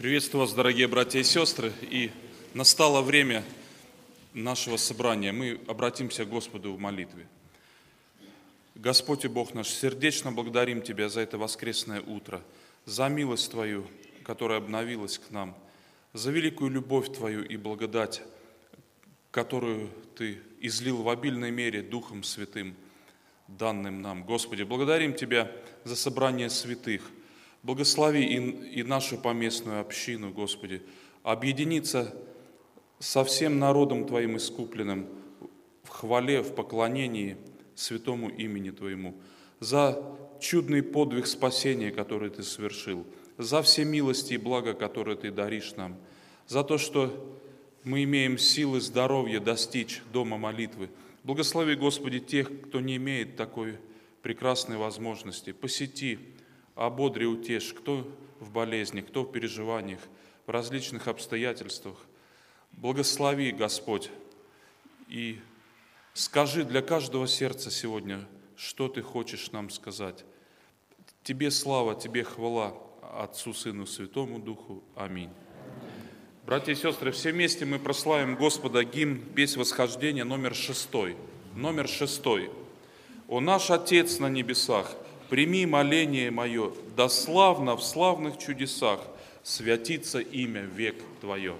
Приветствую вас, дорогие братья и сестры. И настало время нашего собрания. Мы обратимся к Господу в молитве. Господь и Бог наш, сердечно благодарим Тебя за это воскресное утро, за милость Твою, которая обновилась к нам, за великую любовь Твою и благодать, которую Ты излил в обильной мере Духом Святым, данным нам. Господи, благодарим Тебя за собрание святых – Благослови и, и нашу поместную общину, Господи, объединиться со всем народом Твоим искупленным в хвале, в поклонении святому имени Твоему, за чудный подвиг спасения, который Ты совершил, за все милости и блага, которые Ты даришь нам, за то, что мы имеем силы здоровья достичь дома молитвы. Благослови, Господи, тех, кто не имеет такой прекрасной возможности. Посети, ободри, утешь, кто в болезни, кто в переживаниях, в различных обстоятельствах. Благослови, Господь, и скажи для каждого сердца сегодня, что Ты хочешь нам сказать. Тебе слава, Тебе хвала, Отцу, Сыну, Святому Духу. Аминь. Братья и сестры, все вместе мы прославим Господа гимн «Песнь восхождения» номер шестой. Номер шестой. «О наш Отец на небесах, прими моление мое, да славно в славных чудесах святится имя век Твое.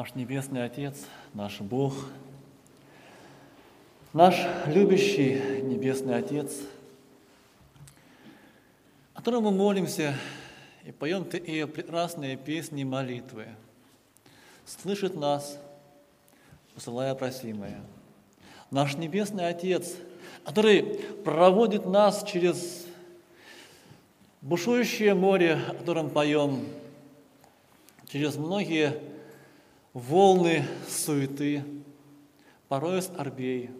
Наш Небесный Отец, наш Бог, наш любящий Небесный Отец, о котором мы молимся и поем такие прекрасные песни и молитвы, слышит нас, посылая просимое. Наш Небесный Отец, который проводит нас через бушующее море, о котором поем, через многие волны суеты, порой скорбей.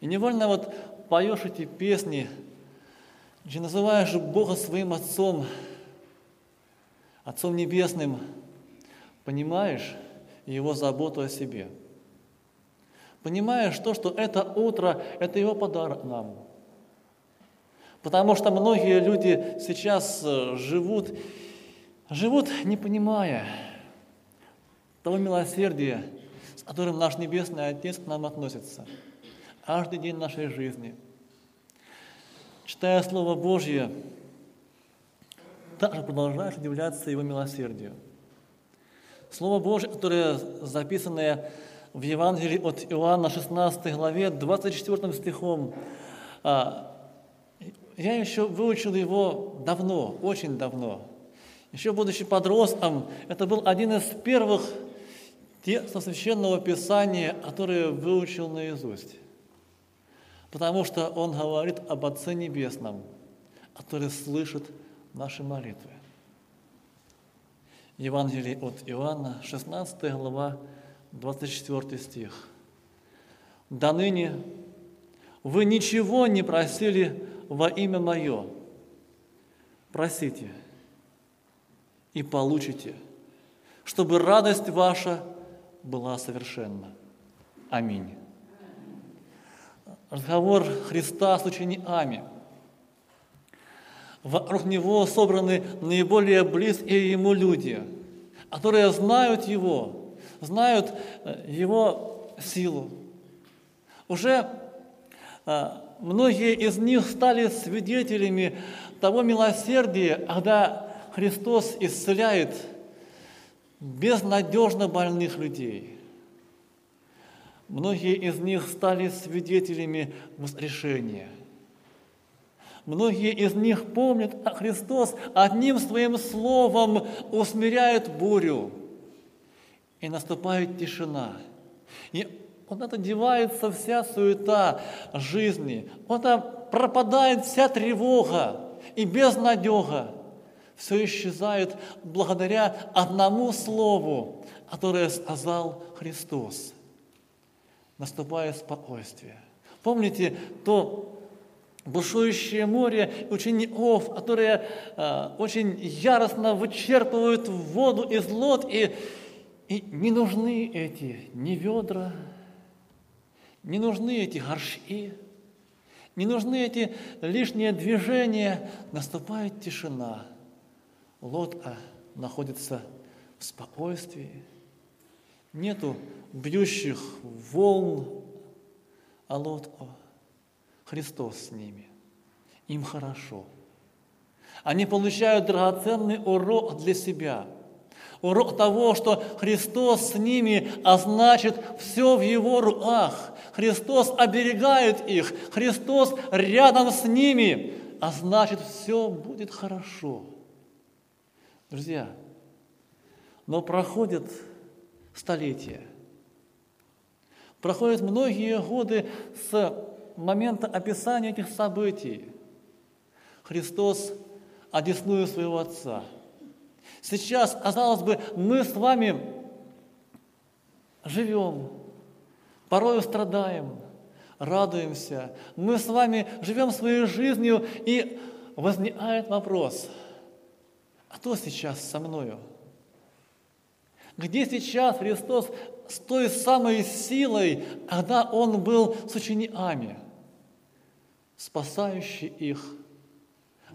И невольно вот поешь эти песни, где называешь Бога своим Отцом, Отцом Небесным, понимаешь Его заботу о себе. Понимаешь то, что это утро – это Его подарок нам. Потому что многие люди сейчас э, живут, живут не понимая, того милосердия, с которым наш Небесный Отец к нам относится каждый день нашей жизни. Читая Слово Божье, также продолжаешь удивляться Его милосердию. Слово Божье, которое записанное в Евангелии от Иоанна 16 главе 24 стихом, а, я еще выучил его давно, очень давно. Еще будучи подростком, это был один из первых текста Священного Писания, которые выучил наизусть. Потому что он говорит об Отце Небесном, который слышит наши молитвы. Евангелие от Иоанна, 16 глава, 24 стих. «До ныне вы ничего не просили во имя Мое. Просите и получите, чтобы радость ваша была совершенна. Аминь. Разговор Христа с учениками. Вокруг Него собраны наиболее близкие Ему люди, которые знают Его, знают э, Его силу. Уже э, многие из них стали свидетелями того милосердия, когда Христос исцеляет безнадежно больных людей. Многие из них стали свидетелями воскрешения. Многие из них помнят, а Христос одним своим словом усмиряет бурю, и наступает тишина. И это девается вся суета жизни, это пропадает вся тревога и безнадега все исчезает благодаря одному слову, которое сказал Христос. Наступает спокойствие. Помните то бушующее море учеников, которые э, очень яростно вычерпывают воду из лод, и, и не нужны эти ни ведра, не нужны эти горшки, не нужны эти лишние движения, наступает тишина – лодка находится в спокойствии, нету бьющих волн, а лодка Христос с ними. Им хорошо. Они получают драгоценный урок для себя. Урок того, что Христос с ними, а значит, все в Его руках. Христос оберегает их. Христос рядом с ними, а значит, все будет хорошо. Друзья, но проходят столетия, проходят многие годы с момента описания этих событий. Христос одесную своего Отца. Сейчас, казалось бы, мы с вами живем, порою страдаем, радуемся. Мы с вами живем своей жизнью, и возникает вопрос – кто сейчас со мною? Где сейчас Христос с той самой силой, когда Он был с учениками, спасающий их,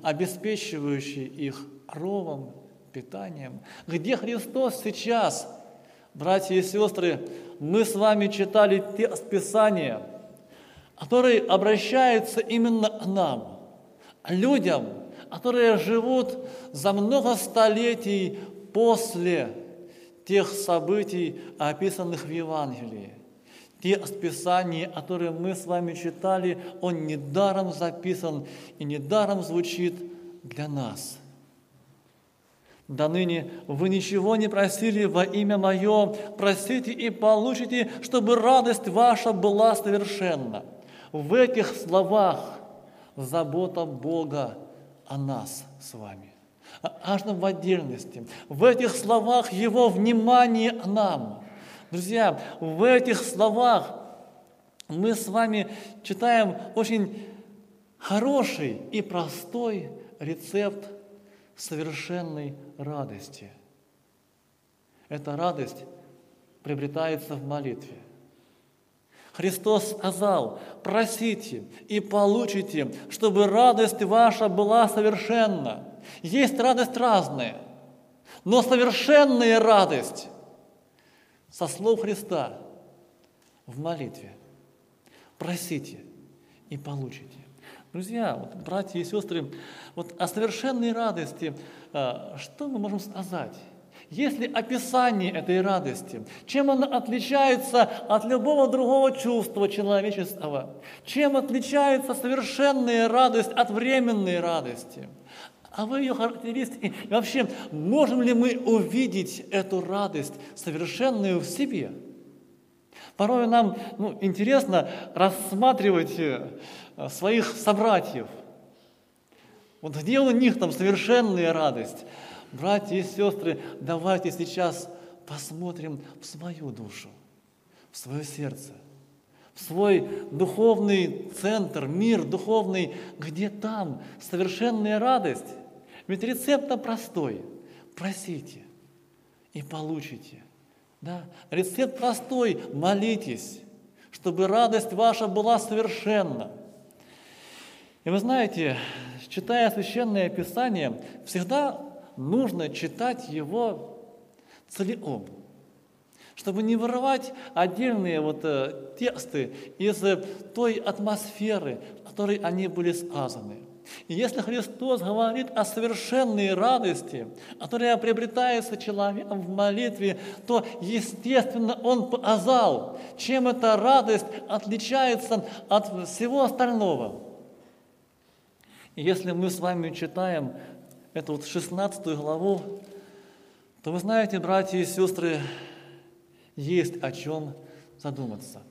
обеспечивающий их ровом, питанием? Где Христос сейчас? Братья и сестры, мы с вами читали те Писания, которые обращаются именно к нам, людям – которые живут за много столетий после тех событий, описанных в Евангелии. Те Писания, которые мы с вами читали, он недаром записан и недаром звучит для нас. До ныне вы ничего не просили во имя Мое, просите и получите, чтобы радость ваша была совершенна. В этих словах забота Бога о нас с вами, о каждом в отдельности. В этих словах Его внимание нам. Друзья, в этих словах мы с вами читаем очень хороший и простой рецепт совершенной радости. Эта радость приобретается в молитве. Христос сказал, просите и получите, чтобы радость ваша была совершенна. Есть радость разная, но совершенная радость со слов Христа в молитве. Просите и получите. Друзья, вот, братья и сестры, вот о совершенной радости, а, что мы можем сказать? Есть ли описание этой радости? Чем она отличается от любого другого чувства человеческого? Чем отличается совершенная радость от временной радости? А вы ее характеристики? И вообще, можем ли мы увидеть эту радость совершенную в себе? Порой нам ну, интересно рассматривать э, своих собратьев. Вот где у них там совершенная радость? Братья и сестры, давайте сейчас посмотрим в свою душу, в свое сердце, в свой духовный центр, мир духовный, где там совершенная радость. Ведь рецепт простой. Просите и получите. Да? Рецепт простой. Молитесь, чтобы радость ваша была совершенна. И вы знаете, читая Священное Писание, всегда нужно читать его целиком, чтобы не вырывать отдельные вот э, тексты из э, той атмосферы, в которой они были сказаны. И если Христос говорит о совершенной радости, которая приобретается человеком в молитве, то, естественно, Он показал, чем эта радость отличается от всего остального. И если мы с вами читаем эту вот 16 главу, то вы знаете, братья и сестры, есть о чем задуматься.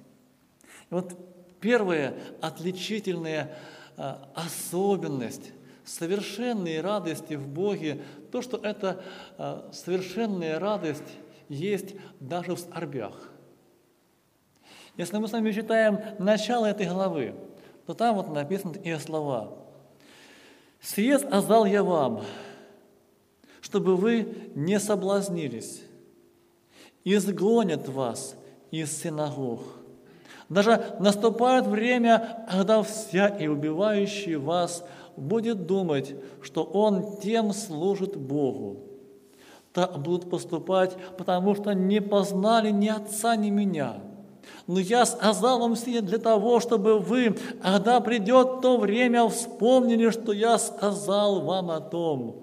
И вот первая отличительная а, особенность совершенной радости в Боге, то, что эта а, совершенная радость есть даже в скорбях. Если мы с вами читаем начало этой главы, то там вот написаны такие слова – Сие сказал я вам, чтобы вы не соблазнились. Изгонят вас из синагог. Даже наступает время, когда вся и убивающий вас будет думать, что он тем служит Богу. Так будут поступать, потому что не познали ни отца, ни меня – но я сказал вам сие для того, чтобы вы, когда придет то время, вспомнили, что я сказал вам о том.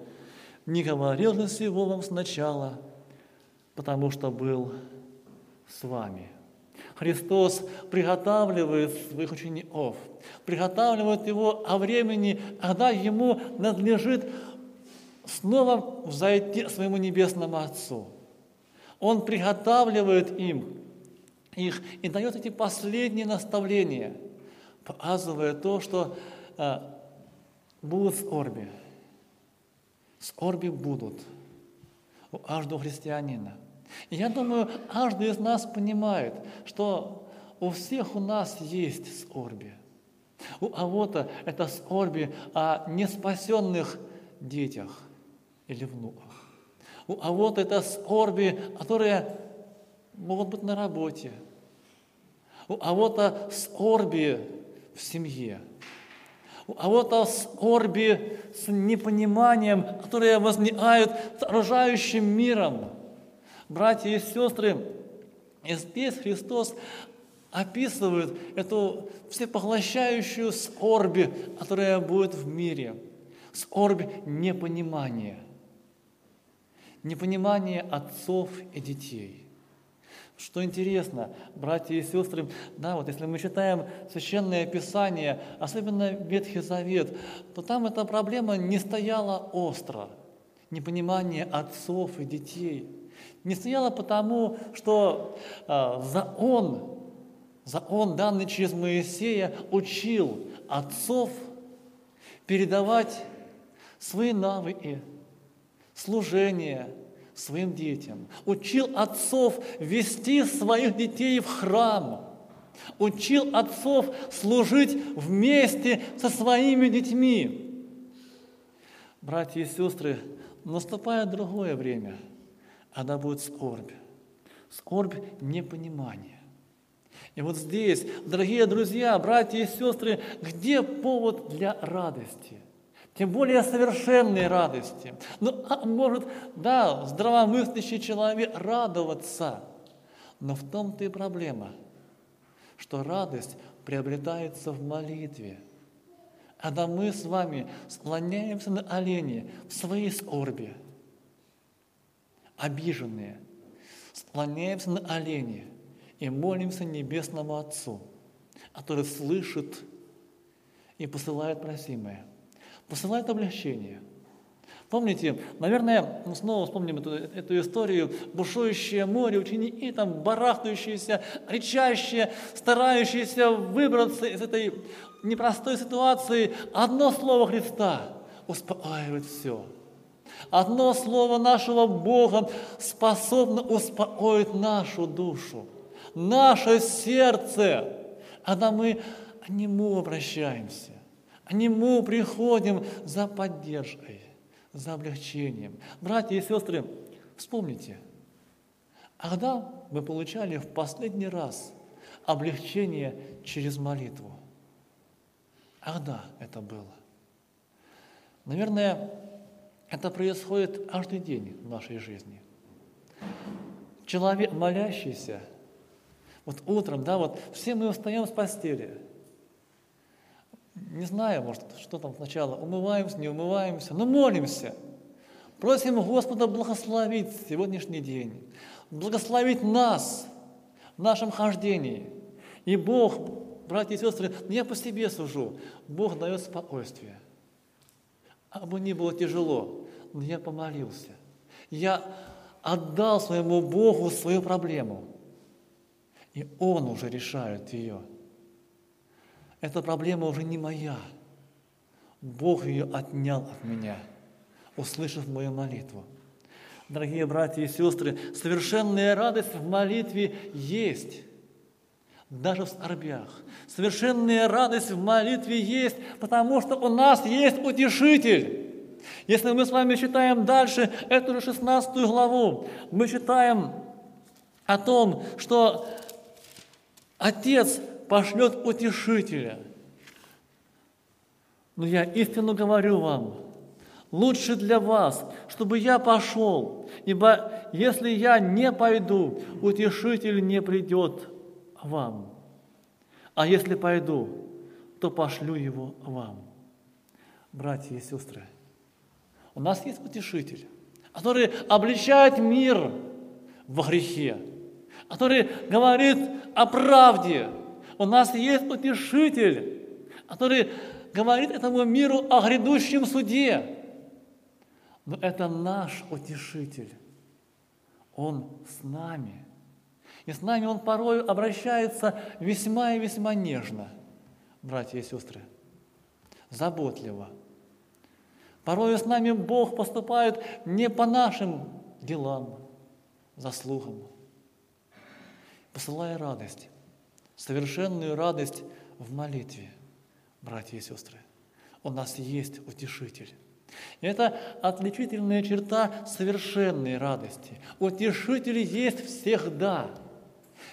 Не говорил же всего вам сначала, потому что был с вами. Христос приготавливает своих учеников, приготавливает его о времени, когда ему надлежит снова взойти своему небесному Отцу. Он приготавливает им их и дает эти последние наставления, показывая то, что а, будут скорби. Скорби будут у каждого христианина. И я думаю, каждый из нас понимает, что у всех у нас есть скорби. У кого-то это скорби о неспасенных детях или внуках. У кого-то это скорби, которые могут быть на работе, у кого-то скорби в семье, у кого-то скорби с непониманием, которые возникают с окружающим миром. Братья и сестры, и здесь Христос описывает эту всепоглощающую скорби, которая будет в мире. Скорбь непонимания. непонимание отцов и детей. Что интересно, братья и сестры, да, вот если мы читаем Священное Писание, особенно Ветхий Завет, то там эта проблема не стояла остро. Непонимание отцов и детей. Не стояла потому, что э, закон, закон, данный через Моисея, учил отцов передавать свои навыки, служение – своим детям, учил отцов вести своих детей в храм, учил отцов служить вместе со своими детьми. Братья и сестры, наступает другое время, когда будет скорбь. Скорбь непонимания. И вот здесь, дорогие друзья, братья и сестры, где повод для радости – тем более совершенной радости. Ну, а может, да, здравомыслящий человек радоваться, но в том-то и проблема, что радость приобретается в молитве. Когда мы с вами склоняемся на олени в своей скорби, обиженные, склоняемся на олени и молимся Небесному Отцу, который слышит и посылает просимое – посылает облегчение. Помните, наверное, ну, снова вспомним эту, эту историю, бушующее море, ученики там барахтающиеся, речащие, старающиеся выбраться из этой непростой ситуации. Одно слово Христа успокаивает все. Одно слово нашего Бога способно успокоить нашу душу, наше сердце, когда мы к Нему обращаемся. Нему приходим за поддержкой, за облегчением. Братья и сестры, вспомните, а когда мы получали в последний раз облегчение через молитву? А когда это было? Наверное, это происходит каждый день в нашей жизни. Человек молящийся, вот утром, да, вот все мы встаем с постели – не знаю, может, что там сначала, умываемся, не умываемся, но молимся. Просим Господа благословить сегодняшний день, благословить нас в нашем хождении. И Бог, братья и сестры, не я по себе сужу, Бог дает спокойствие. А бы ни было тяжело, но я помолился. Я отдал своему Богу свою проблему. И Он уже решает ее – эта проблема уже не моя. Бог ее отнял от меня, услышав мою молитву. Дорогие братья и сестры, совершенная радость в молитве есть, даже в скорбях. Совершенная радость в молитве есть, потому что у нас есть утешитель. Если мы с вами читаем дальше эту же 16 главу, мы читаем о том, что Отец пошлет утешителя. Но я истинно говорю вам, лучше для вас, чтобы я пошел, ибо если я не пойду, утешитель не придет вам. А если пойду, то пошлю его вам. Братья и сестры, у нас есть утешитель, который обличает мир во грехе, который говорит о правде, у нас есть утешитель, который говорит этому миру о грядущем суде. Но это наш утешитель. Он с нами. И с нами он порой обращается весьма и весьма нежно, братья и сестры, заботливо. Порой с нами Бог поступает не по нашим делам, заслугам, посылая радость совершенную радость в молитве, братья и сестры. У нас есть утешитель. И это отличительная черта совершенной радости. Утешитель есть всегда.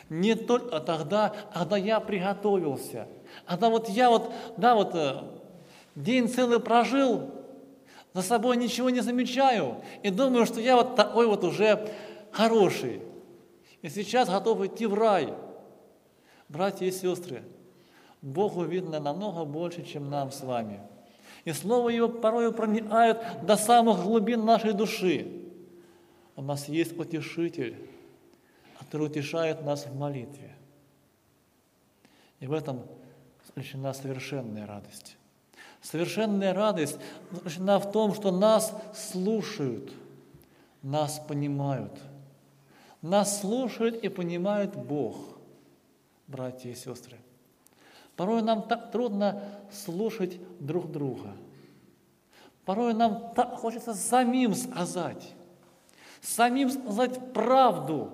Не только тогда, когда я приготовился. Когда вот я вот, да, вот э, день целый прожил, за собой ничего не замечаю и думаю, что я вот такой вот уже хороший. И сейчас готов идти в рай – Братья и сестры, Богу видно намного больше, чем нам с вами. И Слово Его порой проникает до самых глубин нашей души. у нас есть утешитель, который утешает нас в молитве. И в этом заключена совершенная радость. Совершенная радость заключена в том, что нас слушают, нас понимают. Нас слушает и понимает Бог, братья и сестры. Порой нам так трудно слушать друг друга. Порой нам так хочется самим сказать, самим сказать правду,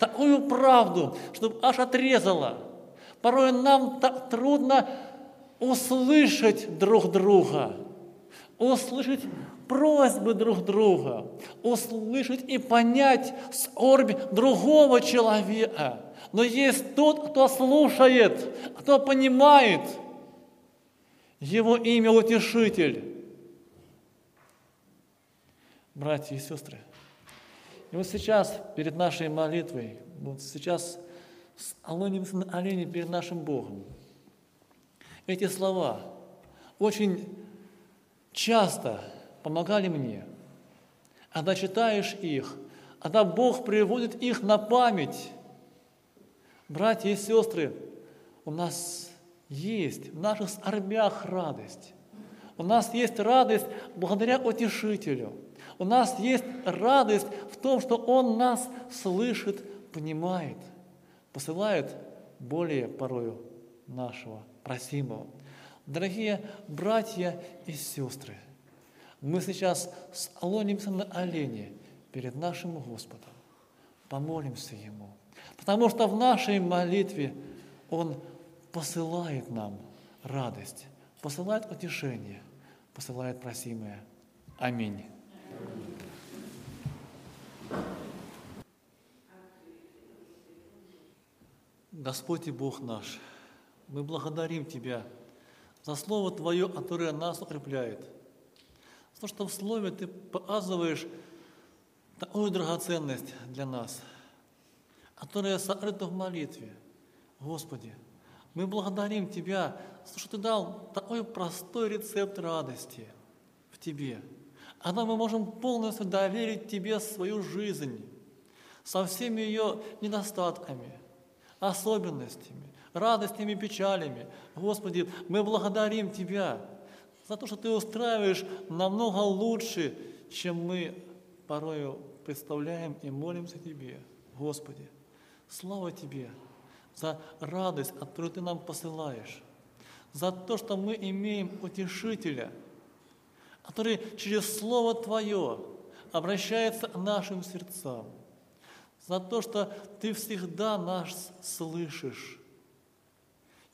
такую правду, чтобы аж отрезала. Порой нам так трудно услышать друг друга, услышать просьбы друг друга, услышать и понять скорбь другого человека. Но есть тот, кто слушает, кто понимает. Его имя Утешитель. Братья и сестры, и вот сейчас перед нашей молитвой, вот сейчас склонимся на олени перед нашим Богом. Эти слова очень часто помогали мне. Когда читаешь их, когда Бог приводит их на память, братья и сестры, у нас есть в наших скорбях радость. У нас есть радость благодаря Утешителю. У нас есть радость в том, что Он нас слышит, понимает, посылает более порою нашего просимого. Дорогие братья и сестры, мы сейчас склонимся на олени перед нашим Господом, помолимся Ему, потому что в нашей молитве Он посылает нам радость, посылает утешение, посылает просимое. Аминь. Господь и Бог наш, мы благодарим Тебя за Слово Твое, которое нас укрепляет. То, что в Слове Ты показываешь такую драгоценность для нас, которая сокрыта в молитве. Господи, мы благодарим Тебя за то, что Ты дал такой простой рецепт радости в Тебе. Когда мы можем полностью доверить Тебе свою жизнь со всеми ее недостатками – особенностями, радостями, печалями. Господи, мы благодарим Тебя за то, что Ты устраиваешь намного лучше, чем мы порою представляем и молимся Тебе. Господи, слава Тебе за радость, которую Ты нам посылаешь, за то, что мы имеем утешителя, который через Слово Твое обращается к нашим сердцам – за то, что Ты всегда нас слышишь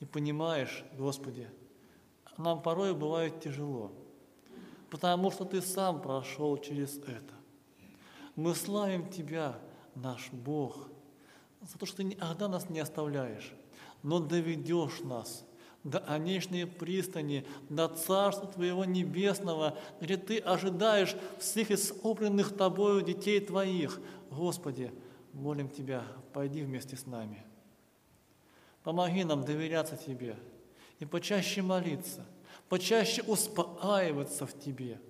и понимаешь, Господи, нам порой бывает тяжело, потому что Ты сам прошел через это. Мы славим Тебя, наш Бог, за то, что Ты никогда нас не оставляешь, но доведешь нас до конечной пристани, до Царства Твоего Небесного, где Ты ожидаешь всех искупленных Тобою детей Твоих. Господи, молим Тебя, пойди вместе с нами. Помоги нам доверяться Тебе и почаще молиться, почаще успокаиваться в Тебе.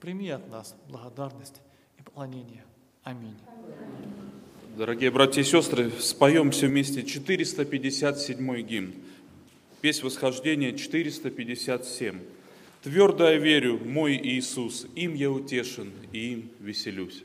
Прими от нас благодарность и поклонение. Аминь. Дорогие братья и сестры, споем все вместе 457 гимн. Песнь восхождения 457. Твердо я верю, мой Иисус, им я утешен и им веселюсь.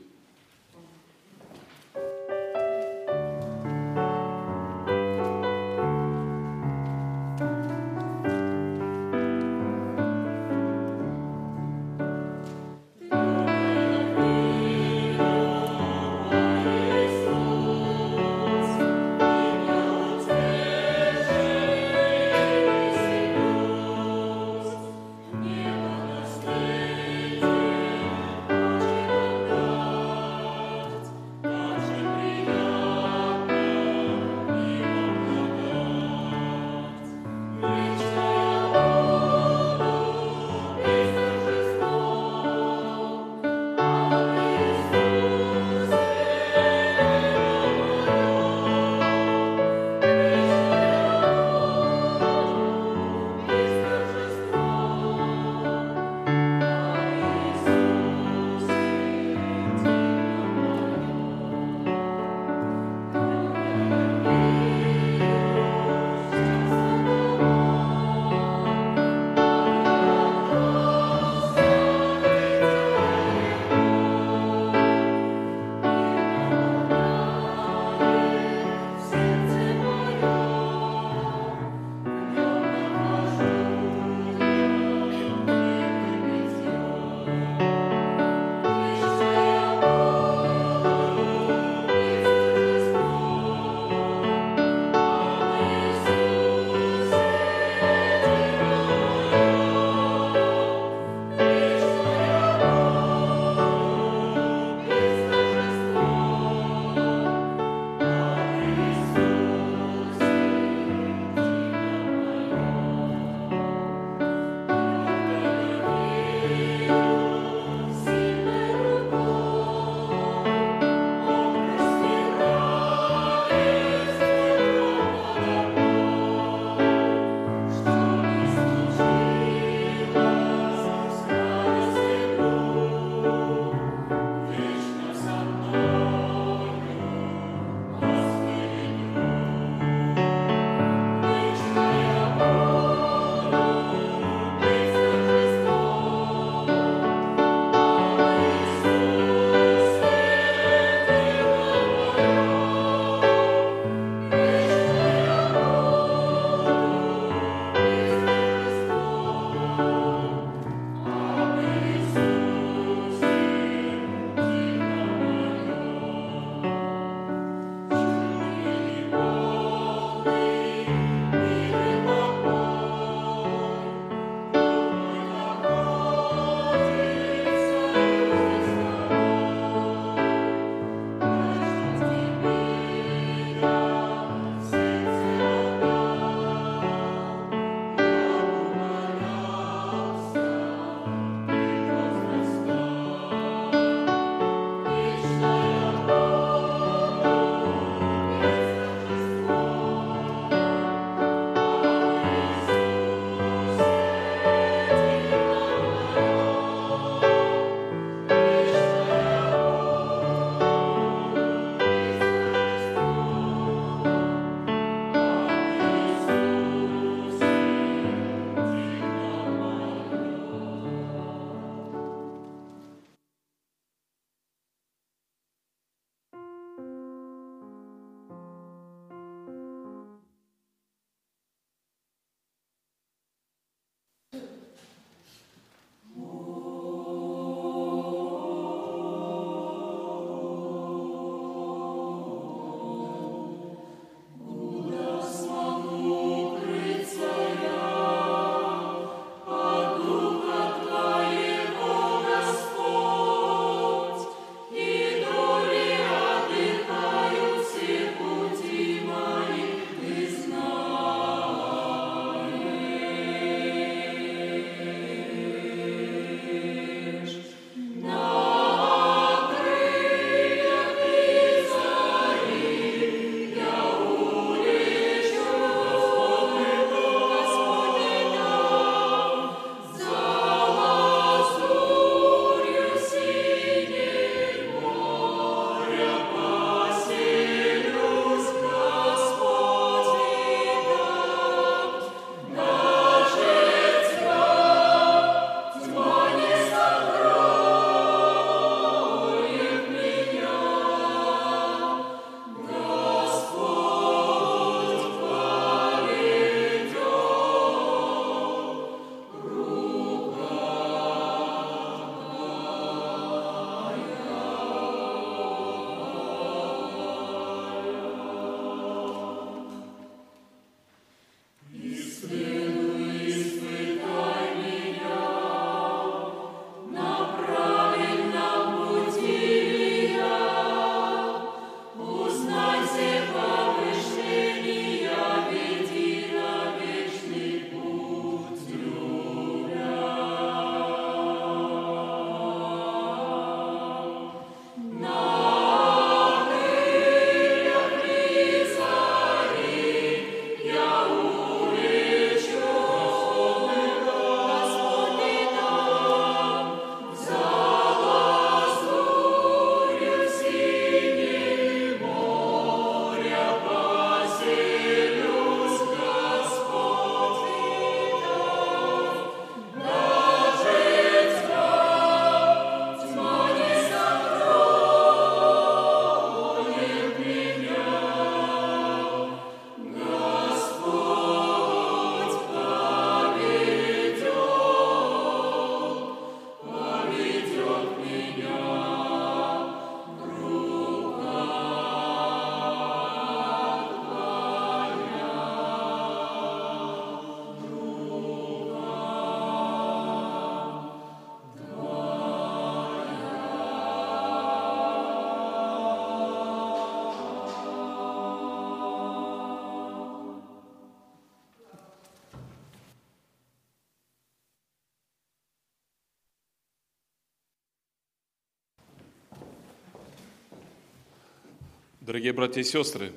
Дорогие братья и сестры,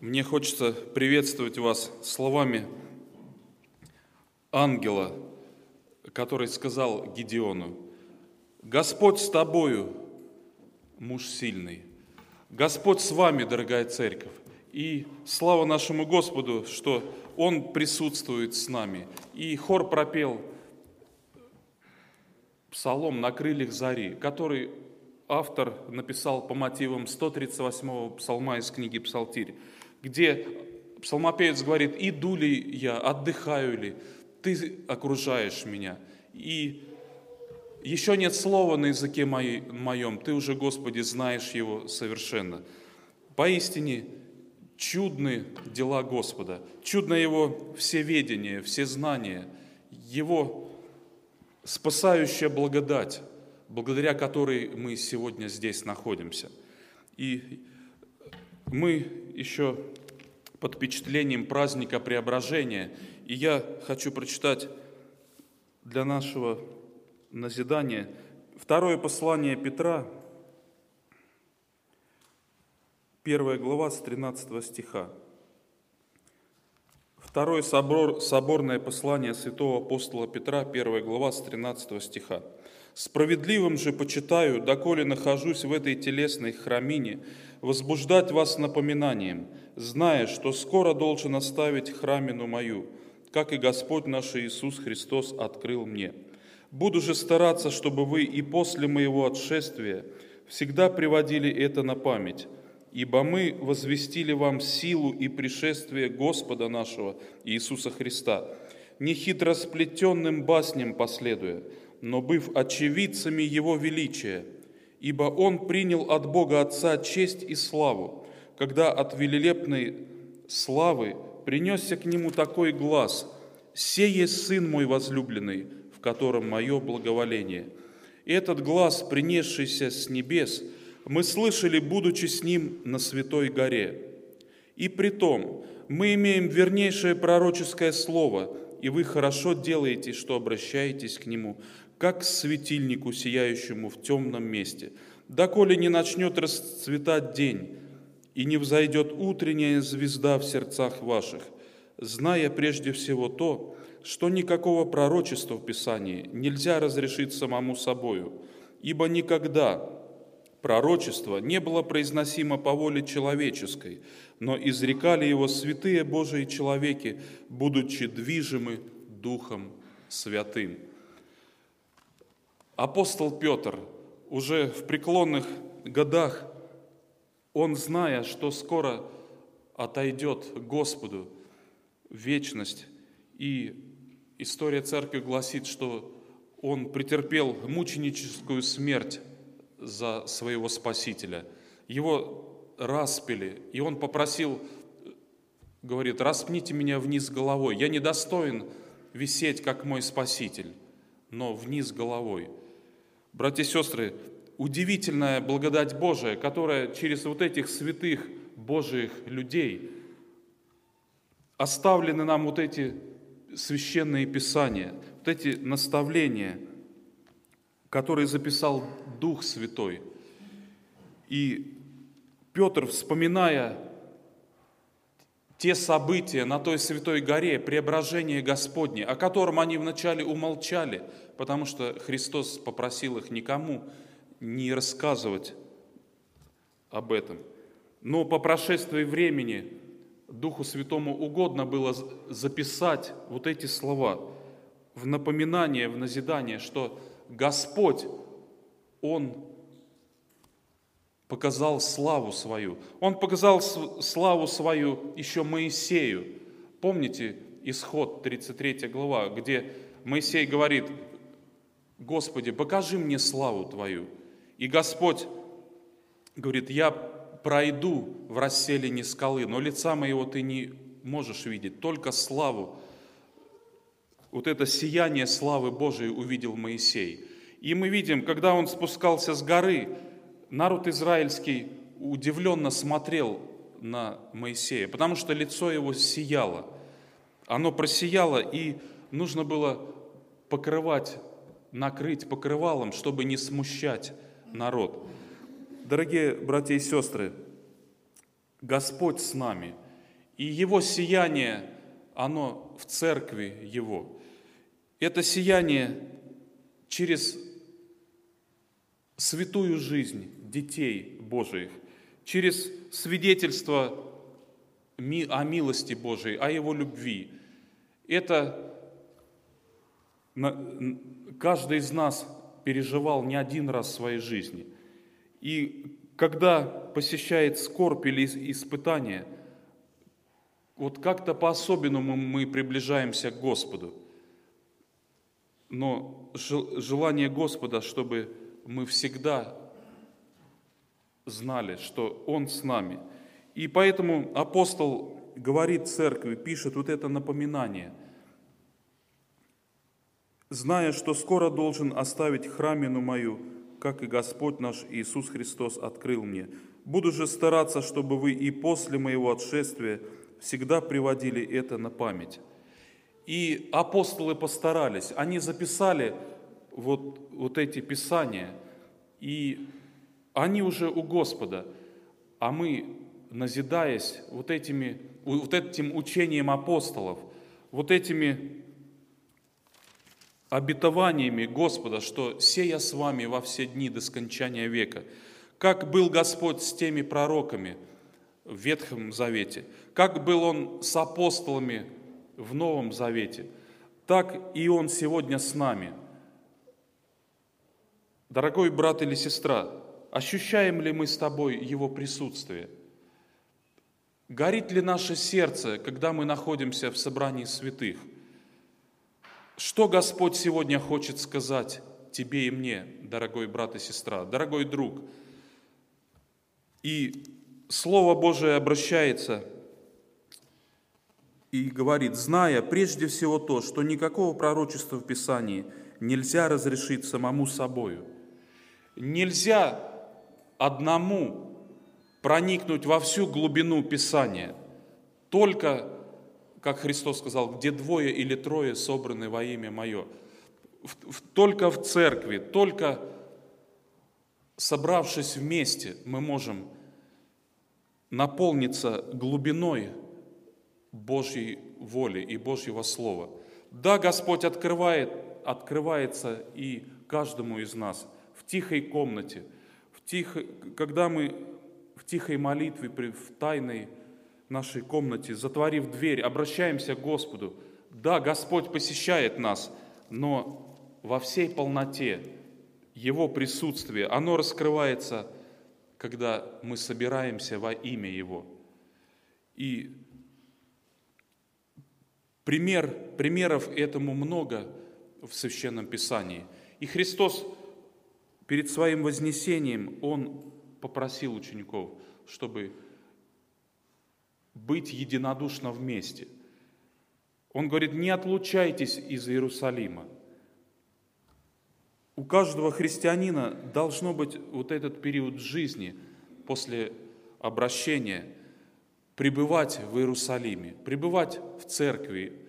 мне хочется приветствовать вас словами ангела, который сказал Гедеону, «Господь с тобою, муж сильный, Господь с вами, дорогая церковь, и слава нашему Господу, что Он присутствует с нами». И хор пропел псалом «На крыльях зари», который автор написал по мотивам 138-го псалма из книги «Псалтирь», где псалмопевец говорит, «Иду ли я, отдыхаю ли, ты окружаешь меня». И еще нет слова на языке моем, ты уже, Господи, знаешь его совершенно. Поистине, чудны дела Господа, чудно Его всеведение, всезнание, Его спасающая благодать, благодаря которой мы сегодня здесь находимся. И мы еще под впечатлением праздника преображения, и я хочу прочитать для нашего назидания второе послание Петра, первая глава с 13 стиха. Второе собор, соборное послание святого апостола Петра, первая глава с 13 стиха. Справедливым же почитаю, доколе нахожусь в этой телесной храмине, возбуждать вас напоминанием, зная, что скоро должен оставить храмину мою, как и Господь наш Иисус Христос открыл мне. Буду же стараться, чтобы вы и после моего отшествия всегда приводили это на память, ибо мы возвестили вам силу и пришествие Господа нашего Иисуса Христа, не хитросплетенным басням последуя, но быв очевидцами Его величия, ибо Он принял от Бога Отца честь и славу, когда от велелепной славы принесся к Нему такой глаз «Сей есть Сын мой возлюбленный, в котором мое благоволение». И этот глаз, принесшийся с небес, мы слышали, будучи с Ним на Святой горе. И при том мы имеем вернейшее пророческое слово, и вы хорошо делаете, что обращаетесь к Нему, как светильнику, сияющему в темном месте, доколе не начнет расцветать день, и не взойдет утренняя звезда в сердцах ваших, зная прежде всего то, что никакого пророчества в Писании нельзя разрешить самому собою, ибо никогда пророчество не было произносимо по воле человеческой, но изрекали его святые Божии человеки, будучи движимы Духом Святым. Апостол Петр уже в преклонных годах, он, зная, что скоро отойдет Господу вечность, и история церкви гласит, что он претерпел мученическую смерть за своего Спасителя. Его распили, и он попросил, говорит, распните меня вниз головой, я недостоин висеть, как мой Спаситель, но вниз головой – Братья и сестры, удивительная благодать Божия, которая через вот этих святых Божьих людей оставлены нам вот эти священные писания, вот эти наставления, которые записал Дух Святой. И Петр, вспоминая те события на той святой горе, преображение Господне, о котором они вначале умолчали – потому что Христос попросил их никому не рассказывать об этом. Но по прошествии времени Духу Святому угодно было записать вот эти слова в напоминание, в назидание, что Господь, Он показал славу свою. Он показал славу свою еще Моисею. Помните исход 33 глава, где Моисей говорит, Господи, покажи мне славу Твою. И Господь говорит, я пройду в расселине скалы, но лица моего ты не можешь видеть, только славу. Вот это сияние славы Божией увидел Моисей. И мы видим, когда он спускался с горы, народ израильский удивленно смотрел на Моисея, потому что лицо его сияло. Оно просияло, и нужно было покрывать накрыть покрывалом, чтобы не смущать народ. Дорогие братья и сестры, Господь с нами. И Его сияние, оно в церкви Его. Это сияние через святую жизнь детей Божиих, через свидетельство о милости Божией, о Его любви. Это каждый из нас переживал не один раз в своей жизни. И когда посещает скорбь или испытание, вот как-то по-особенному мы приближаемся к Господу. Но желание Господа, чтобы мы всегда знали, что Он с нами. И поэтому апостол говорит церкви, пишет вот это напоминание, зная, что скоро должен оставить храмину мою, как и Господь наш Иисус Христос открыл мне. Буду же стараться, чтобы вы и после моего отшествия всегда приводили это на память. И апостолы постарались, они записали вот, вот эти писания, и они уже у Господа, а мы, назидаясь вот, этими, вот этим учением апостолов, вот этими обетованиями Господа, что «сея с вами во все дни до скончания века», как был Господь с теми пророками в Ветхом Завете, как был Он с апостолами в Новом Завете, так и Он сегодня с нами. Дорогой брат или сестра, ощущаем ли мы с тобой Его присутствие? Горит ли наше сердце, когда мы находимся в собрании святых? Что Господь сегодня хочет сказать тебе и мне, дорогой брат и сестра, дорогой друг? И Слово Божие обращается и говорит, зная прежде всего то, что никакого пророчества в Писании нельзя разрешить самому собою. Нельзя одному проникнуть во всю глубину Писания. Только, как Христос сказал, где двое или трое собраны во имя Мое. Только в церкви, только собравшись вместе, мы можем наполниться глубиной Божьей воли и Божьего Слова. Да, Господь открывает, открывается и каждому из нас в тихой комнате – тихо, когда мы в тихой молитве, в тайной нашей комнате, затворив дверь, обращаемся к Господу, да, Господь посещает нас, но во всей полноте Его присутствие, оно раскрывается, когда мы собираемся во имя Его. И пример, примеров этому много в Священном Писании. И Христос Перед своим вознесением он попросил учеников, чтобы быть единодушно вместе. Он говорит, не отлучайтесь из Иерусалима. У каждого христианина должно быть вот этот период жизни после обращения, пребывать в Иерусалиме, пребывать в церкви.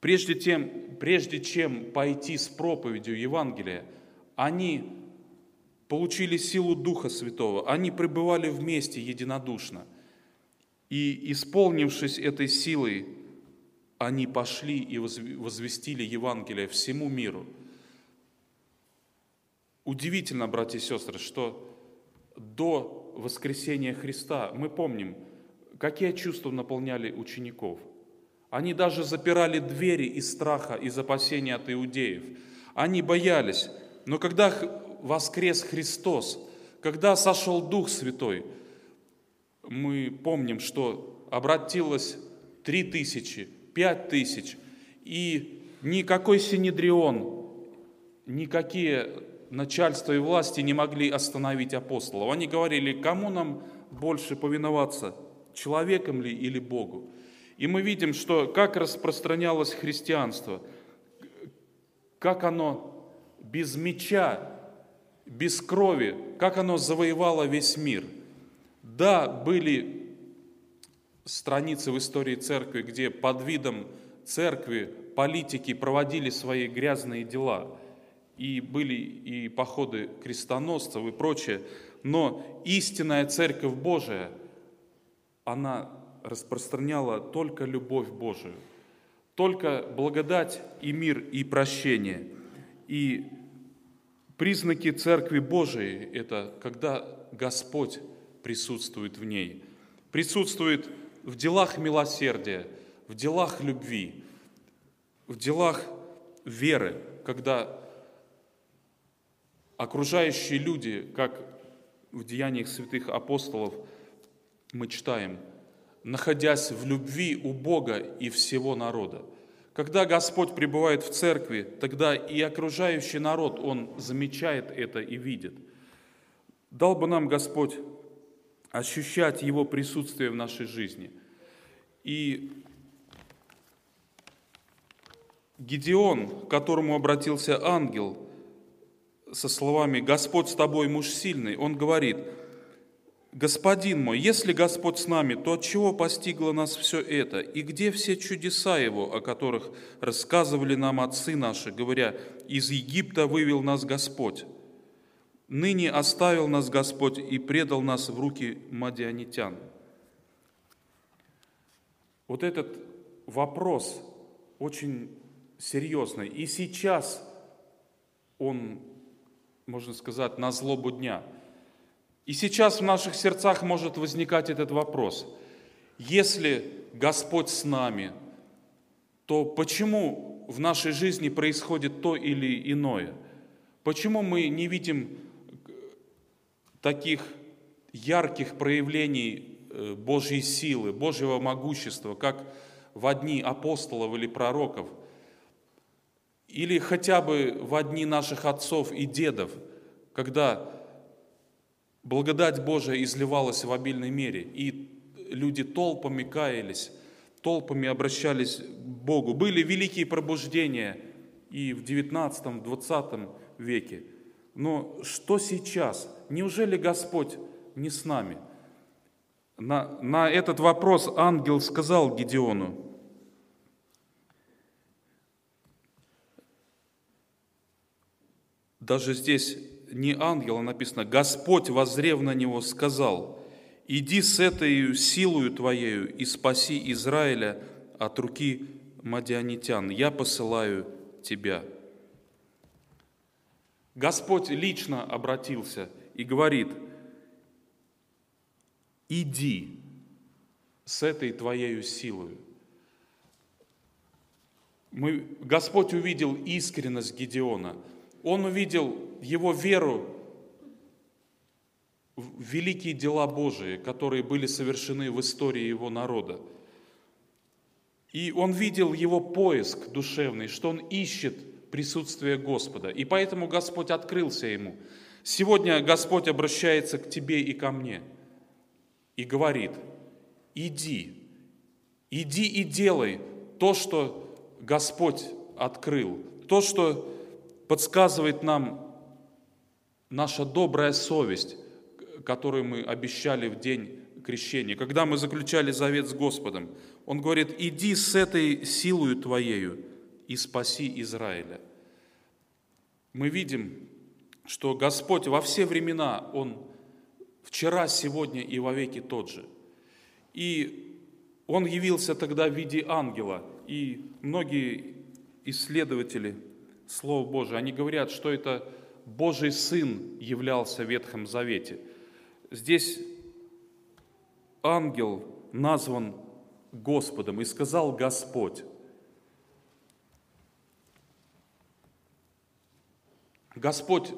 Прежде, тем, прежде чем пойти с проповедью Евангелия – они получили силу Духа Святого, они пребывали вместе единодушно. И, исполнившись этой силой, они пошли и возвестили Евангелие всему миру. Удивительно, братья и сестры, что до воскресения Христа мы помним, какие чувства наполняли учеников. Они даже запирали двери из страха, из опасения от иудеев. Они боялись, но когда воскрес Христос, когда сошел Дух Святой, мы помним, что обратилось три тысячи, пять тысяч, и никакой Синедрион, никакие начальства и власти не могли остановить апостолов. Они говорили, кому нам больше повиноваться, человеком ли или Богу? И мы видим, что как распространялось христианство, как оно без меча, без крови, как оно завоевало весь мир. Да, были страницы в истории церкви, где под видом церкви политики проводили свои грязные дела, и были и походы крестоносцев и прочее, но истинная церковь Божия, она распространяла только любовь Божию, только благодать и мир и прощение. И признаки Церкви Божией – это когда Господь присутствует в ней, присутствует в делах милосердия, в делах любви, в делах веры, когда окружающие люди, как в деяниях святых апостолов мы читаем, находясь в любви у Бога и всего народа. Когда Господь пребывает в церкви, тогда и окружающий народ, он замечает это и видит. Дал бы нам Господь ощущать Его присутствие в нашей жизни. И Гедеон, к которому обратился ангел со словами «Господь с тобой, муж сильный», он говорит, «Господин мой, если Господь с нами, то от чего постигло нас все это? И где все чудеса Его, о которых рассказывали нам отцы наши, говоря, из Египта вывел нас Господь? Ныне оставил нас Господь и предал нас в руки мадианитян». Вот этот вопрос очень серьезный. И сейчас он, можно сказать, на злобу дня. И сейчас в наших сердцах может возникать этот вопрос. Если Господь с нами, то почему в нашей жизни происходит то или иное? Почему мы не видим таких ярких проявлений э, Божьей силы, Божьего могущества, как в дни апостолов или пророков – или хотя бы в одни наших отцов и дедов, когда благодать Божия изливалась в обильной мере, и люди толпами каялись, толпами обращались к Богу. Были великие пробуждения и в 19-20 веке. Но что сейчас? Неужели Господь не с нами? На, на этот вопрос ангел сказал Гедеону, даже здесь не ангел, а написано, Господь, возрев на него, сказал, «Иди с этой силою твоею и спаси Израиля от руки мадианитян, я посылаю тебя». Господь лично обратился и говорит, «Иди с этой твоею силою». Мы, Господь увидел искренность Гедеона – он увидел его веру в великие дела Божии, которые были совершены в истории его народа. И он видел его поиск душевный, что он ищет присутствие Господа. И поэтому Господь открылся ему. Сегодня Господь обращается к тебе и ко мне и говорит, иди, иди и делай то, что Господь открыл, то, что подсказывает нам наша добрая совесть, которую мы обещали в день крещения, когда мы заключали завет с Господом. Он говорит, иди с этой силою твоею и спаси Израиля. Мы видим, что Господь во все времена, Он вчера, сегодня и вовеки тот же. И Он явился тогда в виде ангела, и многие исследователи – Слово Божие. Они говорят, что это Божий Сын являлся в Ветхом Завете. Здесь ангел назван Господом и сказал Господь. Господь,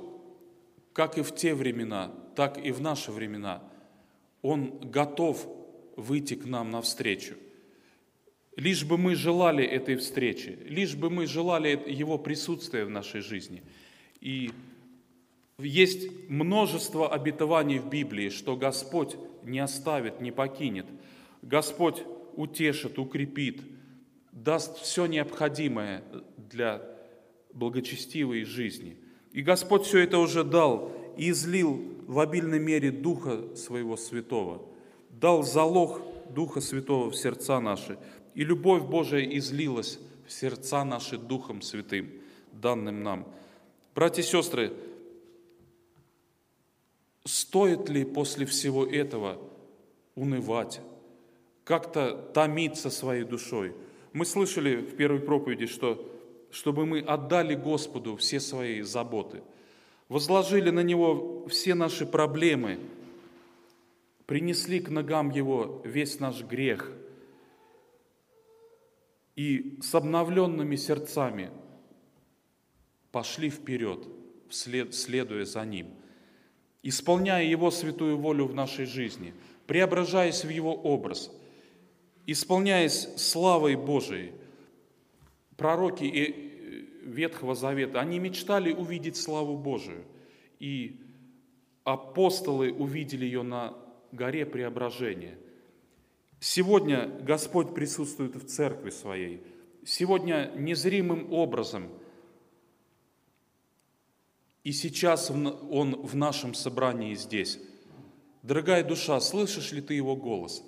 как и в те времена, так и в наши времена, Он готов выйти к нам навстречу – Лишь бы мы желали этой встречи, лишь бы мы желали Его присутствия в нашей жизни. И есть множество обетований в Библии, что Господь не оставит, не покинет. Господь утешит, укрепит, даст все необходимое для благочестивой жизни. И Господь все это уже дал и излил в обильной мере Духа Своего Святого. Дал залог Духа Святого в сердца наши, и любовь Божия излилась в сердца наши Духом Святым, данным нам. Братья и сестры, стоит ли после всего этого унывать? как-то томиться своей душой. Мы слышали в первой проповеди, что чтобы мы отдали Господу все свои заботы, возложили на Него все наши проблемы, принесли к ногам Его весь наш грех и с обновленными сердцами пошли вперед, следуя за Ним, исполняя Его святую волю в нашей жизни, преображаясь в Его образ, исполняясь славой Божией. Пророки Ветхого Завета, они мечтали увидеть славу Божию, и апостолы увидели ее на горе преображения. Сегодня Господь присутствует в церкви своей. Сегодня незримым образом – и сейчас Он в нашем собрании здесь. Дорогая душа, слышишь ли ты Его голос?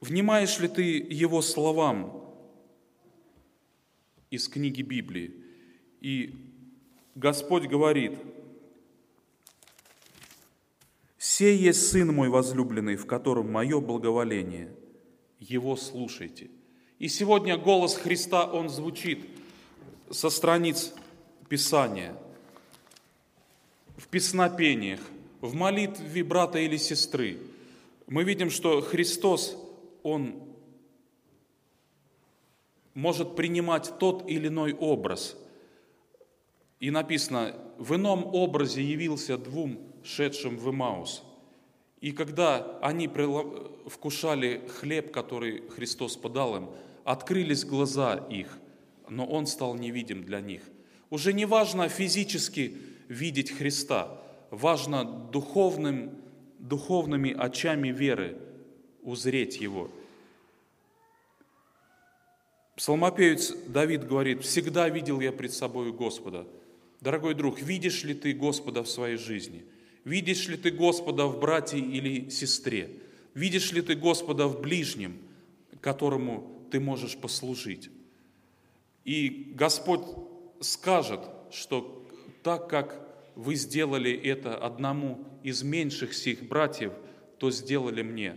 Внимаешь ли ты Его словам из книги Библии? И Господь говорит, «Сей есть Сын мой возлюбленный, в котором мое благоволение. Его слушайте». И сегодня голос Христа, он звучит со страниц Писания – в песнопениях, в молитве брата или сестры, мы видим, что Христос, Он может принимать тот или иной образ. И написано, в ином образе явился двум шедшим в Имаус. И когда они вкушали хлеб, который Христос подал им, открылись глаза их, но Он стал невидим для них. Уже не важно физически, видеть Христа. Важно духовным, духовными очами веры узреть Его. Псалмопевец Давид говорит, «Всегда видел я пред собой Господа». Дорогой друг, видишь ли ты Господа в своей жизни? Видишь ли ты Господа в брате или сестре? Видишь ли ты Господа в ближнем, которому ты можешь послужить? И Господь скажет, что так как вы сделали это одному из меньших сих братьев, то сделали мне.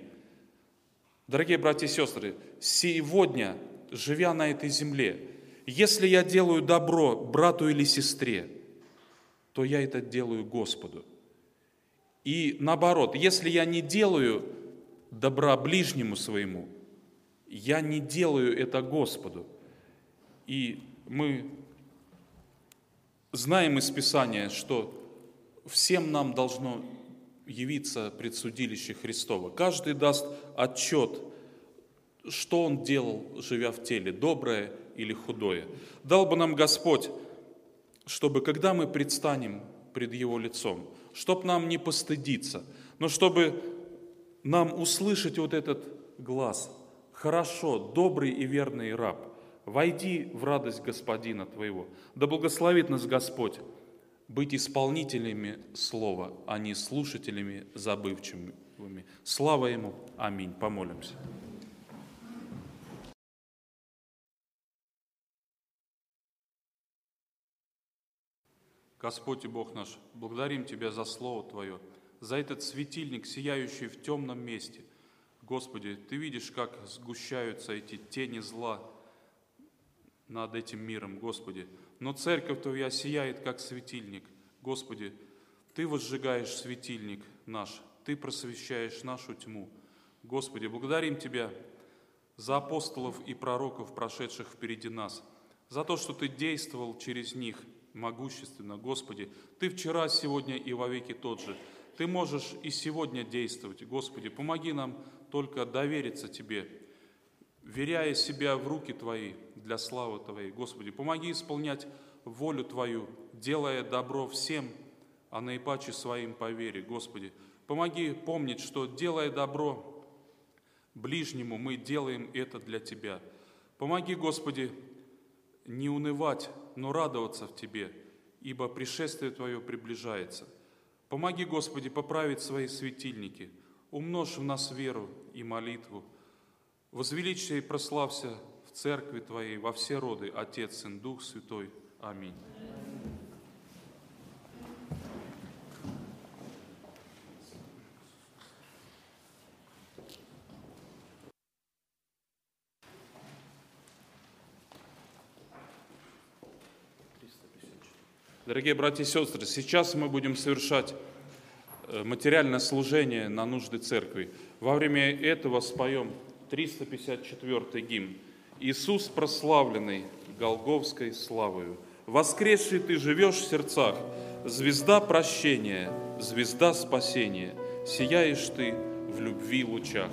Дорогие братья и сестры, сегодня, живя на этой земле, если я делаю добро брату или сестре, то я это делаю Господу. И наоборот, если я не делаю добра ближнему своему, я не делаю это Господу. И мы знаем из Писания, что всем нам должно явиться предсудилище Христова. Каждый даст отчет, что он делал, живя в теле, доброе или худое. Дал бы нам Господь, чтобы когда мы предстанем пред Его лицом, чтобы нам не постыдиться, но чтобы нам услышать вот этот глаз. Хорошо, добрый и верный раб – Войди в радость Господина твоего. Да благословит нас Господь быть исполнителями Слова, а не слушателями забывчивыми. Слава Ему. Аминь. Помолимся. Господь и Бог наш, благодарим Тебя за Слово Твое, за этот светильник, сияющий в темном месте. Господи, Ты видишь, как сгущаются эти тени зла, над этим миром, Господи. Но церковь Твоя сияет, как светильник. Господи, Ты возжигаешь светильник наш, Ты просвещаешь нашу тьму. Господи, благодарим Тебя за апостолов и пророков, прошедших впереди нас, за то, что Ты действовал через них могущественно. Господи, Ты вчера, сегодня и вовеки тот же. Ты можешь и сегодня действовать. Господи, помоги нам только довериться Тебе, веряя себя в руки Твои для славы Твоей. Господи, помоги исполнять волю Твою, делая добро всем, а наипаче своим по вере. Господи, помоги помнить, что делая добро ближнему, мы делаем это для Тебя. Помоги, Господи, не унывать, но радоваться в Тебе, ибо пришествие Твое приближается. Помоги, Господи, поправить свои светильники, умножь в нас веру и молитву – Возвеличься и прославься в Церкви Твоей во все роды, Отец, Сын, Дух Святой. Аминь. Дорогие братья и сестры, сейчас мы будем совершать э, материальное служение на нужды церкви. Во время этого споем 354 гимн. «Иисус прославленный Голговской славою, воскресший ты живешь в сердцах, звезда прощения, звезда спасения, сияешь ты в любви лучах».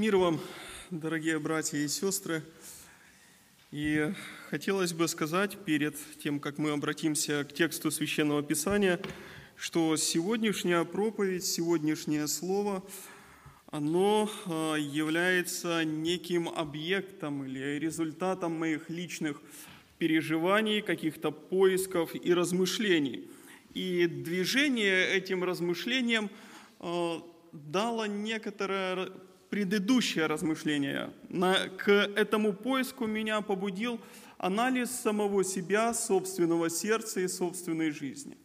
Мир вам, дорогие братья и сестры. И хотелось бы сказать перед тем, как мы обратимся к тексту Священного Писания, что сегодняшняя проповедь, сегодняшнее слово, оно а, является неким объектом или результатом моих личных переживаний, каких-то поисков и размышлений. И движение этим размышлениям а, дало некоторое предыдущее размышление. На, к этому поиску меня побудил анализ самого себя, собственного сердца и собственной жизни.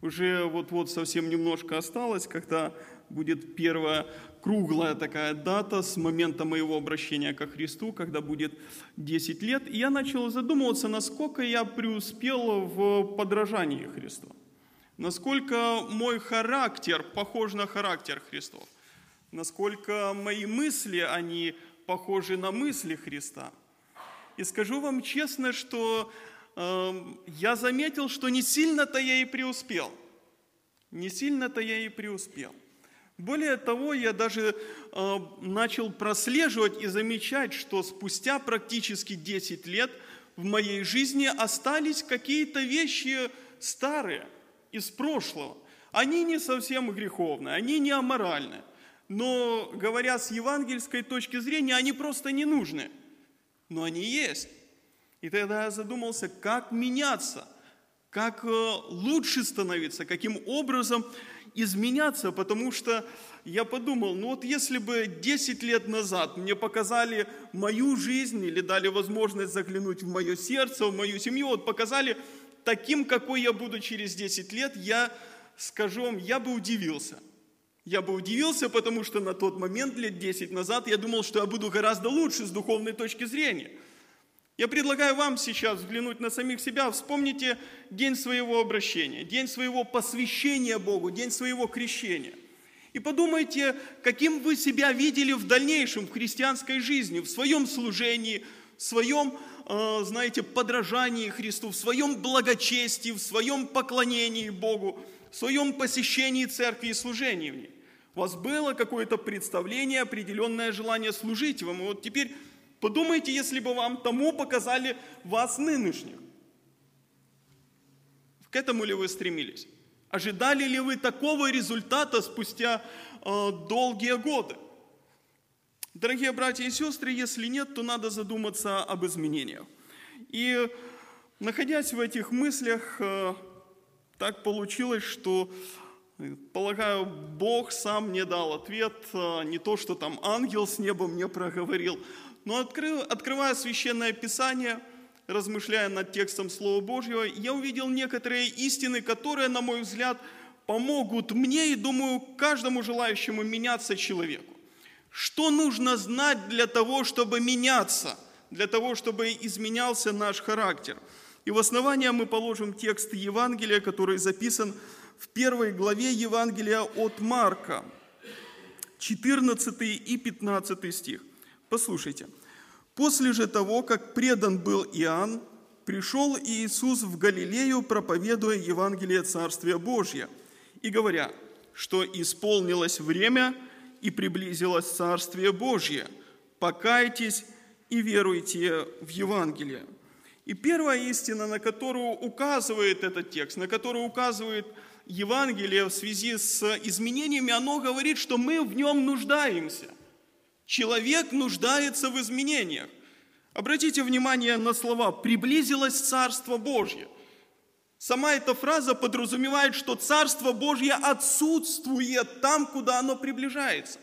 Уже вот-вот совсем немножко осталось, когда будет первая круглая такая дата с момента моего обращения ко Христу, когда будет 10 лет. И я начал задумываться, насколько я преуспел в подражании Христу. Насколько мой характер похож на характер Христов насколько мои мысли, они похожи на мысли Христа. И скажу вам честно, что э, я заметил, что не сильно-то я и преуспел. Не сильно-то я и преуспел. Более того, я даже э, начал прослеживать и замечать, что спустя практически 10 лет в моей жизни остались какие-то вещи старые, из прошлого. Они не совсем греховные, они не аморальные. Но, говоря с евангельской точки зрения, они просто не нужны. Но они есть. И тогда я задумался, как меняться, как э, лучше становиться, каким образом изменяться, потому что я подумал, ну вот если бы 10 лет назад мне показали мою жизнь или дали возможность заглянуть в мое сердце, в мою семью, вот показали таким, какой я буду через 10 лет, я скажу вам, я бы удивился. Я бы удивился, потому что на тот момент, лет 10 назад, я думал, что я буду гораздо лучше с духовной точки зрения. Я предлагаю вам сейчас взглянуть на самих себя, вспомните день своего обращения, день своего посвящения Богу, день своего крещения. И подумайте, каким вы себя видели в дальнейшем в христианской жизни, в своем служении, в своем Э, знаете, подражании Христу, в своем благочестии, в своем поклонении Богу, в своем посещении церкви и служении в ней. У вас было какое-то представление, определенное желание служить вам. И вот теперь подумайте, если бы вам тому показали вас нынешних. К этому ли вы стремились? Ожидали ли вы такого результата спустя э, долгие годы? Дорогие братья и сестры, если нет, то надо задуматься об изменениях. И находясь в этих мыслях, э, так получилось, что, полагаю, Бог сам мне дал ответ, э, не то, что там ангел с неба мне проговорил, но открывая священное писание, размышляя над текстом Слова Божьего, я увидел некоторые истины, которые, на мой взгляд, помогут мне и, думаю, каждому желающему меняться человеку. Что нужно знать для того, чтобы меняться, для того, чтобы изменялся наш характер? И в основание мы положим текст Евангелия, который записан первой главе Евангелия от Марка, 14 и 15 стих. Послушайте. «После же того, как предан был Иоанн, пришел Иисус в Галилею, проповедуя Евангелие Царствия Божье, и говоря, что исполнилось время – и приблизилось Царствие Божье. Покайтесь и веруйте в Евангелие. И первая истина, на которую указывает этот текст, на которую указывает Евангелие в связи с изменениями, оно говорит, что мы в нем нуждаемся. Человек нуждается в изменениях. Обратите внимание на слова «приблизилось Царство Божье». Сама эта фраза подразумевает, что Царство Божье отсутствует там, куда оно приближается.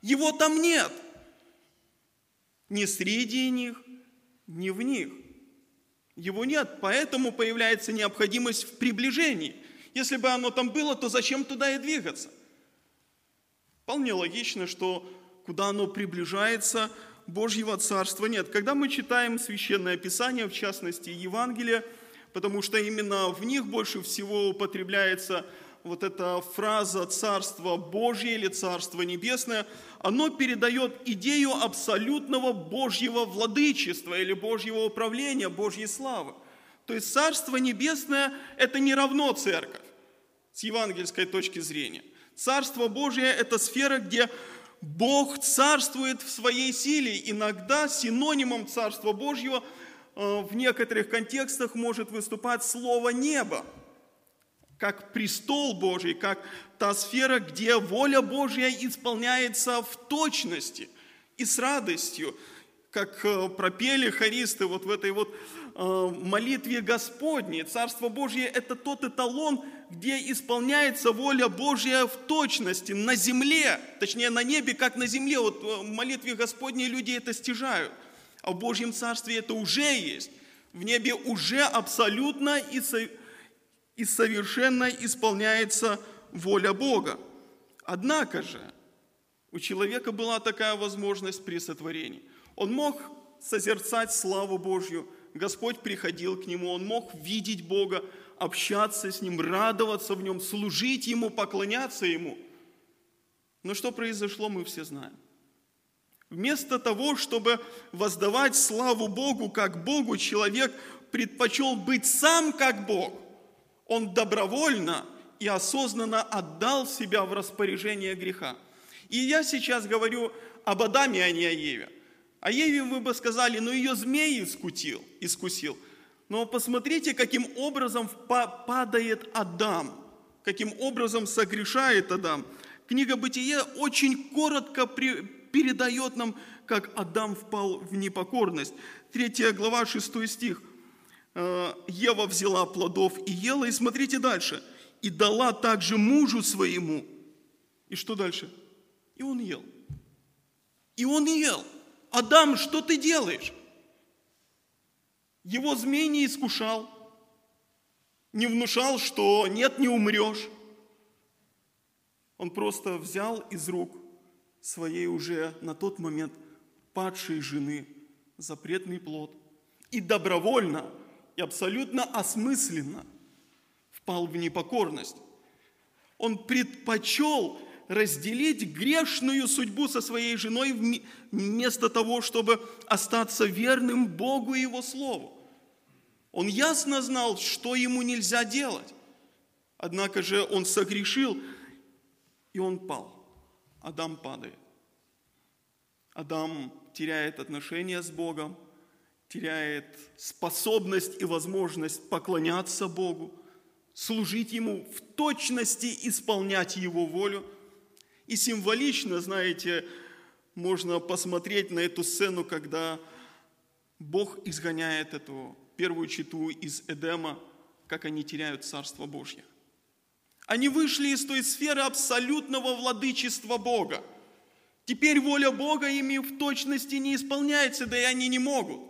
Его там нет. Ни среди них, ни в них. Его нет, поэтому появляется необходимость в приближении. Если бы оно там было, то зачем туда и двигаться? Вполне логично, что куда оно приближается, Божьего Царства нет. Когда мы читаем Священное Писание, в частности Евангелие, потому что именно в них больше всего употребляется вот эта фраза «Царство Божье» или «Царство Небесное», оно передает идею абсолютного Божьего владычества или Божьего управления, Божьей славы. То есть Царство Небесное – это не равно церковь с евангельской точки зрения. Царство Божье – это сфера, где Бог царствует в своей силе. Иногда синонимом Царства Божьего – Э, в некоторых контекстах может выступать слово «небо», как престол Божий, как та сфера, где воля Божья исполняется в точности и с радостью, как э, пропели хористы вот в этой вот э, молитве Господней. Царство Божье – это тот эталон, где исполняется воля Божья в точности на земле, точнее на небе, как на земле. Вот в молитве Господней люди это стяжают – а в Божьем Царстве это уже есть. В небе уже абсолютно и, со, и совершенно исполняется воля Бога. Однако же у человека была такая возможность при сотворении. Он мог созерцать славу Божью, Господь приходил к нему, он мог видеть Бога, общаться с Ним, радоваться в Нем, служить Ему, поклоняться Ему. Но что произошло, мы все знаем. Вместо того, чтобы воздавать славу Богу как Богу, человек предпочел быть сам как Бог. Он добровольно и осознанно отдал себя в распоряжение греха. И я сейчас говорю об Адаме, а не о Еве. О Еве вы бы сказали, ну ее змей искутил, искусил. Но посмотрите, каким образом падает Адам, каким образом согрешает Адам. Книга Бытие очень коротко передает нам, как Адам впал в непокорность. Третья глава, 6 стих. «Э, Ева взяла плодов и ела, и смотрите дальше. И дала также мужу своему. И что дальше? И он ел. И он ел. Адам, что ты делаешь? Его змей не искушал, не внушал, что нет, не умрешь. Он просто взял из рук своей уже на тот момент падшей жены запретный плод и добровольно и абсолютно осмысленно впал в непокорность. Он предпочел разделить грешную судьбу со своей женой вместо того, чтобы остаться верным Богу и Его Слову. Он ясно знал, что ему нельзя делать. Однако же он согрешил, и он пал. Адам падает. Адам теряет отношения с Богом, теряет способность и возможность поклоняться Богу, служить Ему в точности, исполнять Его волю. И символично, знаете, можно посмотреть на эту сцену, когда Бог изгоняет эту первую читу из Эдема, как они теряют Царство Божье. Они вышли из той сферы абсолютного владычества Бога. Теперь воля Бога ими в точности не исполняется, да и они не могут.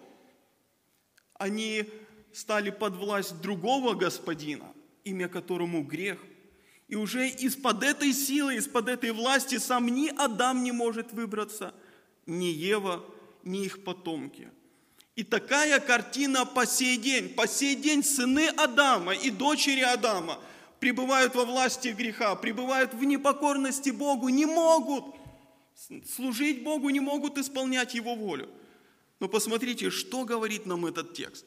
Они стали под власть другого господина, имя которому грех. И уже из-под этой силы, из-под этой власти сам ни Адам не может выбраться, ни Ева, ни их потомки – и такая картина по сей день. По сей день сыны Адама и дочери Адама пребывают во власти греха, пребывают в непокорности Богу, не могут служить Богу, не могут исполнять Его волю. Но посмотрите, что говорит нам этот текст.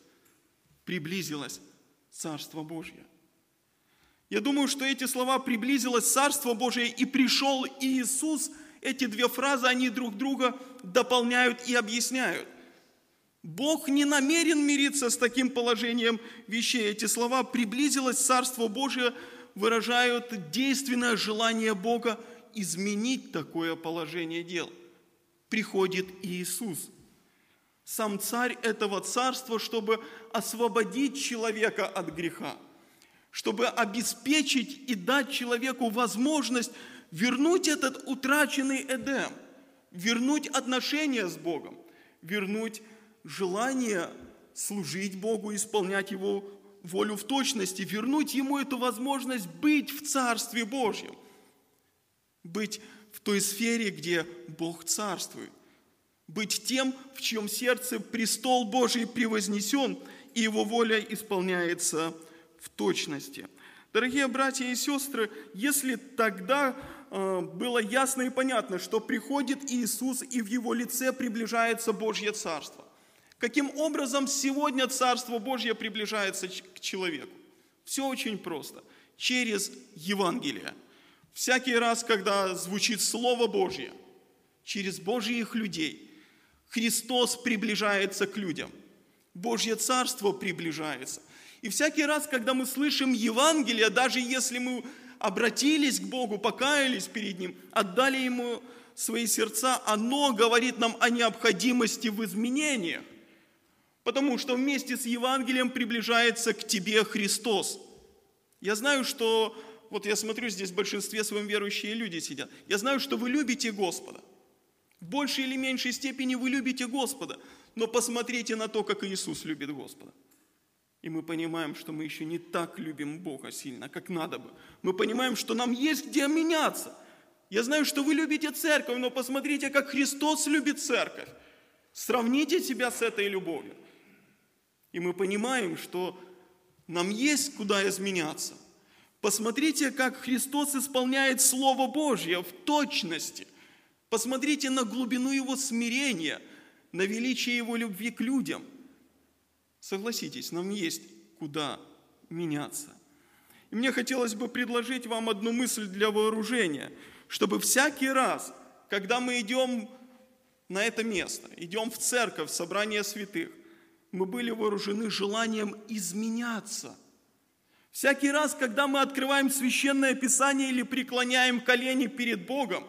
Приблизилось Царство Божье. Я думаю, что эти слова «приблизилось Царство Божие» и «пришел Иисус», эти две фразы, они друг друга дополняют и объясняют – Бог не намерен мириться с таким положением вещей. Эти слова «приблизилось Царство Божие» выражают действенное желание Бога изменить такое положение дел. Приходит Иисус, сам царь этого царства, чтобы освободить человека от греха, чтобы обеспечить и дать человеку возможность вернуть этот утраченный Эдем, вернуть отношения с Богом, вернуть желание служить Богу, исполнять Его волю в точности, вернуть Ему эту возможность быть в Царстве Божьем, быть в той сфере, где Бог царствует, быть тем, в чьем сердце престол Божий превознесен, и Его воля исполняется в точности. Дорогие братья и сестры, если тогда э, было ясно и понятно, что приходит Иисус и в Его лице приближается Божье Царство, Каким образом сегодня Царство Божье приближается к человеку? Все очень просто. Через Евангелие. Всякий раз, когда звучит Слово Божье, через Божьих людей, Христос приближается к людям. Божье Царство приближается. И всякий раз, когда мы слышим Евангелие, даже если мы обратились к Богу, покаялись перед Ним, отдали Ему свои сердца, оно говорит нам о необходимости в изменениях. Потому что вместе с Евангелием приближается к тебе Христос. Я знаю, что, вот я смотрю, здесь в большинстве своем верующие люди сидят. Я знаю, что вы любите Господа. В большей или меньшей степени вы любите Господа. Но посмотрите на то, как Иисус любит Господа. И мы понимаем, что мы еще не так любим Бога сильно, как надо бы. Мы понимаем, что нам есть где меняться. Я знаю, что вы любите церковь, но посмотрите, как Христос любит церковь. Сравните себя с этой любовью. И мы понимаем, что нам есть куда изменяться. Посмотрите, как Христос исполняет Слово Божье в точности. Посмотрите на глубину Его смирения, на величие Его любви к людям. Согласитесь, нам есть куда меняться. И мне хотелось бы предложить вам одну мысль для вооружения, чтобы всякий раз, когда мы идем на это место, идем в церковь, в собрание святых, мы были вооружены желанием изменяться. Всякий раз, когда мы открываем священное писание или преклоняем колени перед Богом,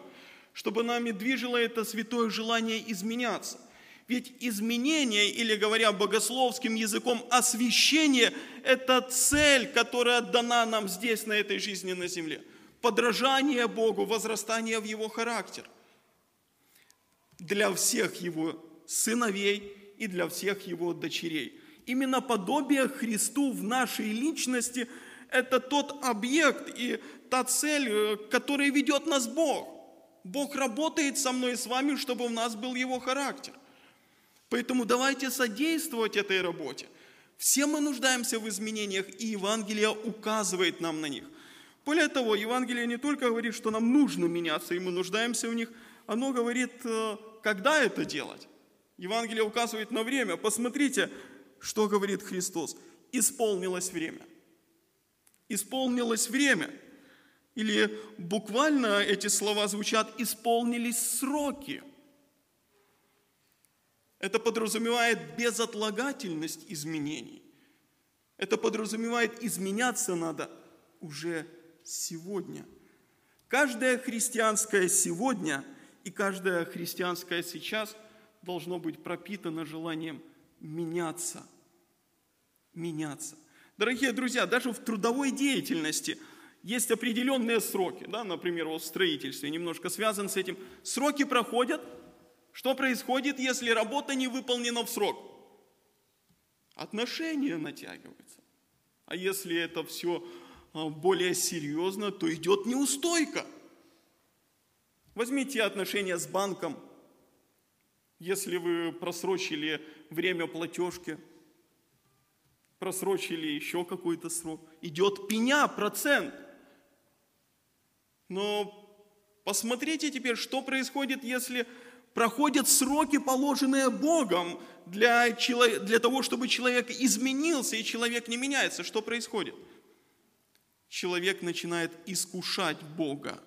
чтобы нами движило это святое желание изменяться. Ведь изменение, или говоря богословским языком, освящение – это цель, которая дана нам здесь, на этой жизни на земле. Подражание Богу, возрастание в Его характер. Для всех Его сыновей и для всех Его дочерей. Именно подобие Христу в нашей личности – это тот объект и та цель, э, которая ведет нас Бог. Бог работает со мной и с вами, чтобы у нас был Его характер. Поэтому давайте содействовать этой работе. Все мы нуждаемся в изменениях, и Евангелие указывает нам на них. Более того, Евангелие не только говорит, что нам нужно меняться, и мы нуждаемся в них, оно говорит, э, когда это делать. Евангелие указывает на время. Посмотрите, что говорит Христос. Исполнилось время. Исполнилось время. Или буквально эти слова звучат «исполнились сроки». Это подразумевает безотлагательность изменений. Это подразумевает изменяться надо уже сегодня. Каждое христианское сегодня и каждое христианское сейчас должно быть пропитано желанием меняться. Меняться. Дорогие друзья, даже в трудовой деятельности есть определенные сроки. Да? Например, вот в строительстве немножко связан с этим. Сроки проходят – что происходит, если работа не выполнена в срок? Отношения натягиваются. А если это все а, более серьезно, то идет неустойка. Возьмите отношения с банком. Если вы просрочили время платежки, просрочили еще какой-то срок, идет пеня, процент. Но посмотрите теперь, что происходит, если проходят сроки, положенные Богом для, для того, чтобы человек изменился, и человек не меняется. Что происходит? Человек начинает искушать Бога,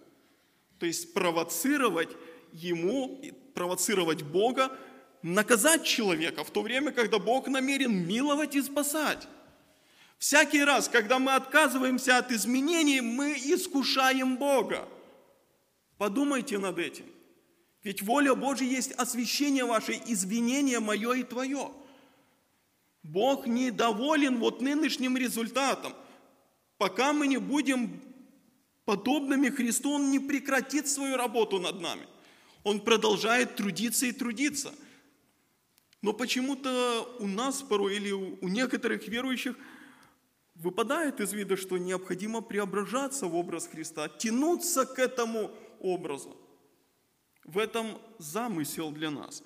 то есть провоцировать ему, провоцировать Бога, наказать человека в то время, когда Бог намерен миловать и спасать. Всякий раз, когда мы отказываемся от изменений, мы искушаем Бога. Подумайте над этим. Ведь воля Божья есть освящение ваше, извинение мое и твое. Бог недоволен вот нынешним результатом. Пока мы не будем подобными Христу, Он не прекратит свою работу над нами. Он продолжает трудиться и трудиться. Но почему-то у нас порой или у некоторых верующих выпадает из вида, что необходимо преображаться в образ Христа, тянуться к этому образу. В этом замысел для нас.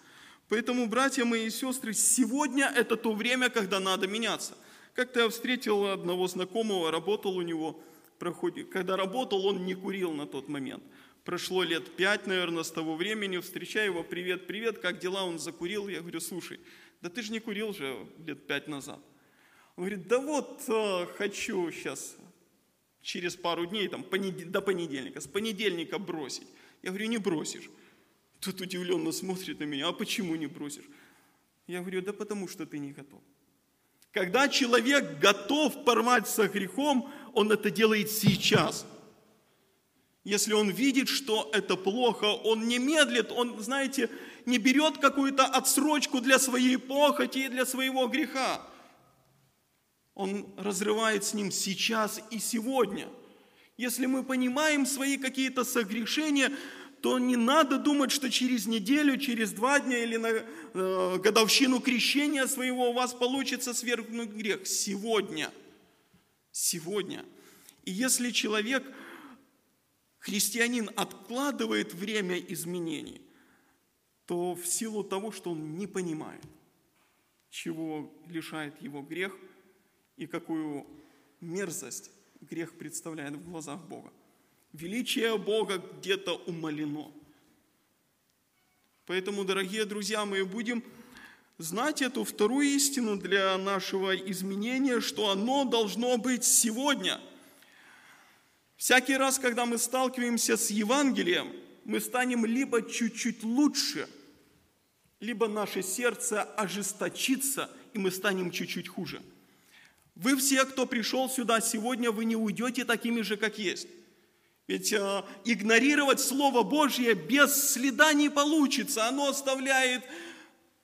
Поэтому, братья мои и сестры, сегодня это то время, когда надо меняться. Как-то я встретил одного знакомого, работал у него, когда работал, он не курил на тот момент. Прошло лет пять, наверное, с того времени, встречаю его, привет, привет, как дела, он закурил. Я говорю, слушай, да ты же не курил же лет пять назад. Он говорит, да вот э, хочу сейчас через пару дней, там, до понедельника, с понедельника бросить. Я говорю, не бросишь. Тут удивленно смотрит на меня, а почему не бросишь? Я говорю, да потому что ты не готов. Когда человек готов порвать со грехом, он это делает сейчас. Если он видит, что это плохо, он не медлит, он, знаете, не берет какую-то отсрочку для своей похоти и для своего греха. Он разрывает с ним сейчас и сегодня. Если мы понимаем свои какие-то согрешения, то не надо думать, что через неделю, через два дня или на э, годовщину крещения своего у вас получится свергнуть грех. Сегодня. Сегодня. И если человек, христианин, откладывает время изменений, то в силу того, что он не понимает, чего лишает его грех и какую мерзость грех представляет в глазах Бога. Величие Бога где-то умалено. Поэтому, дорогие друзья, мы будем знать эту вторую истину для нашего изменения, что оно должно быть сегодня. Всякий раз, когда мы сталкиваемся с Евангелием, мы станем либо чуть-чуть лучше, либо наше сердце ожесточится, и мы станем чуть-чуть хуже. Вы все, кто пришел сюда сегодня, вы не уйдете такими же, как есть. Ведь э, игнорировать Слово Божье без следа не получится, оно оставляет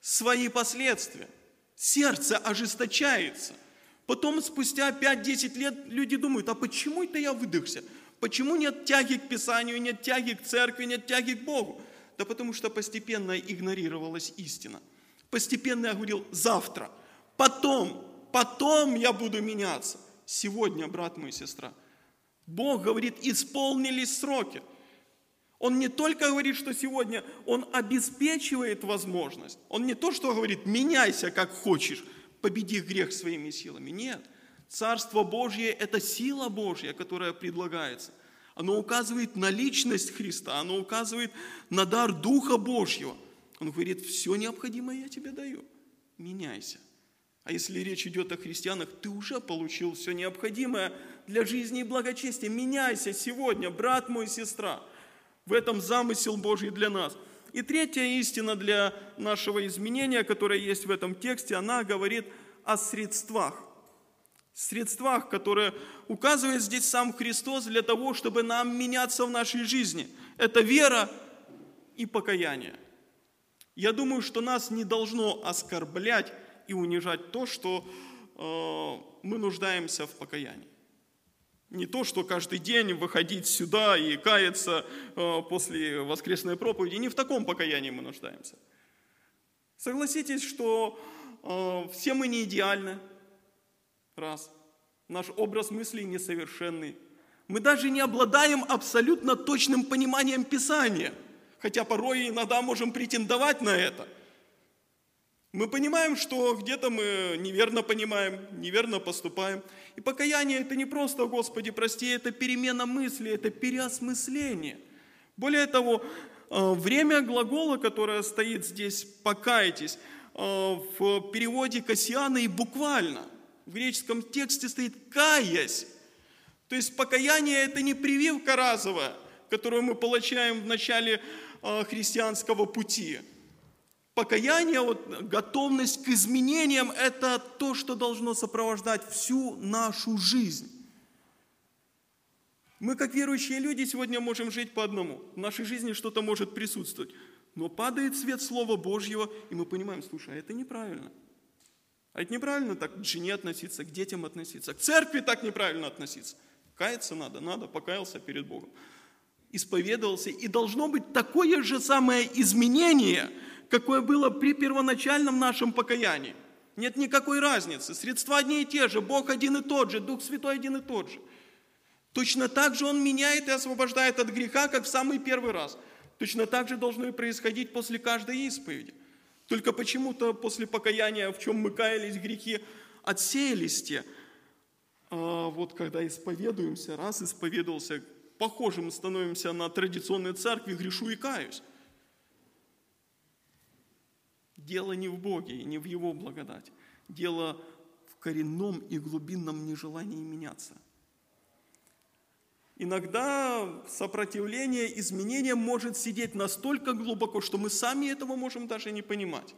свои последствия. Сердце ожесточается. Потом, спустя 5-10 лет, люди думают, а почему это я выдохся? Почему нет тяги к Писанию, нет тяги к церкви, нет тяги к Богу? Да потому что постепенно игнорировалась истина. Постепенно я говорил, завтра, потом, потом я буду меняться. Сегодня, брат мой, сестра, Бог говорит, исполнились сроки. Он не только говорит, что сегодня Он обеспечивает возможность. Он не то, что говорит, меняйся как хочешь, победи грех своими силами. Нет. Царство Божье – это сила Божья, которая предлагается. Оно указывает на личность Христа, оно указывает на дар Духа Божьего. Он говорит, все необходимое я тебе даю. Меняйся. А если речь идет о христианах, ты уже получил все необходимое для жизни и благочестия. Меняйся сегодня, брат мой, сестра. В этом замысел Божий для нас. И третья истина для нашего изменения, которая есть в этом тексте, она говорит о средствах. Средствах, которые указывает здесь сам Христос для того, чтобы нам меняться в нашей жизни. Это вера и покаяние. Я думаю, что нас не должно оскорблять и унижать то, что э, мы нуждаемся в покаянии. Не то, что каждый день выходить сюда и каяться э, после воскресной проповеди. Не в таком покаянии мы нуждаемся. Согласитесь, что э, все мы не идеальны. Раз. Наш образ мыслей несовершенный. Мы даже не обладаем абсолютно точным пониманием Писания. Хотя порой иногда можем претендовать на это – мы понимаем, что где-то мы неверно понимаем, неверно поступаем. И покаяние это не просто, Господи, прости, это перемена мысли, это переосмысление. Более того, э, время глагола, которое стоит здесь «покайтесь», э, в переводе Кассиана и буквально в греческом тексте стоит «каясь». То есть покаяние – это не прививка разовая, которую мы получаем в начале э, христианского пути – Покаяние, вот, готовность к изменениям – это то, что должно сопровождать всю нашу жизнь. Мы, как верующие люди, сегодня можем жить по одному. В нашей жизни что-то может присутствовать. Но падает свет Слова Божьего, и мы понимаем, слушай, а это неправильно. А это неправильно так к жене относиться, к детям относиться, к церкви так неправильно относиться. Каяться надо, надо, покаялся перед Богом. Исповедовался, и должно быть такое же самое изменение – какое было при первоначальном нашем покаянии. Нет никакой разницы. Средства одни и те же, Бог один и тот же, Дух Святой один и тот же. Точно так же Он меняет и освобождает от греха, как в самый первый раз. Точно так же должно и происходить после каждой исповеди. Только почему-то после покаяния, в чем мы каялись, грехи отсеялись те. А вот когда исповедуемся, раз исповедовался, похожим становимся на традиционной церкви, грешу и каюсь. Дело не в Боге и не в Его благодать. Дело в коренном и глубинном нежелании меняться. Иногда сопротивление изменениям может сидеть настолько глубоко, что мы сами этого можем даже не понимать.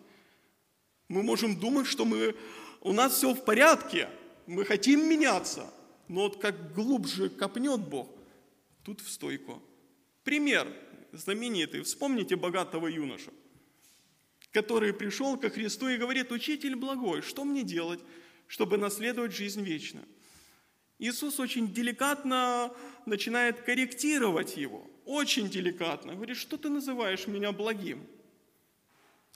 Мы можем думать, что мы, у нас все в порядке, мы хотим меняться, но вот как глубже копнет Бог, тут в стойку. Пример знаменитый. Вспомните богатого юношу который пришел ко Христу и говорит, «Учитель благой, что мне делать, чтобы наследовать жизнь вечную?» Иисус очень деликатно начинает корректировать его, очень деликатно. Говорит, что ты называешь меня благим?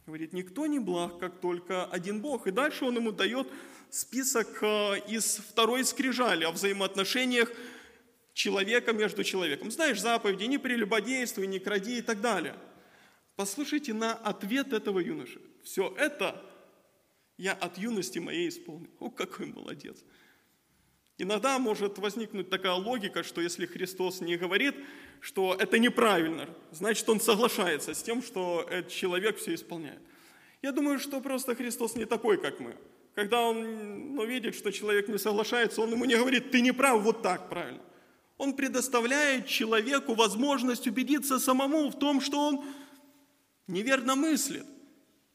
Говорит, никто не благ, как только один Бог. И дальше он ему дает список э, из второй скрижали о взаимоотношениях человека между человеком. Знаешь, заповеди, не прелюбодействуй, не кради и так далее – Послушайте на ответ этого юноши. Все это я от юности моей исполнил. О, какой молодец. Иногда может возникнуть такая логика, что если Христос не говорит, что это неправильно, значит, он соглашается с тем, что этот человек все исполняет. Я думаю, что просто Христос не такой, как мы. Когда он ну, видит, что человек не соглашается, он ему не говорит, ты не прав, вот так правильно. Он предоставляет человеку возможность убедиться самому в том, что он неверно мыслит.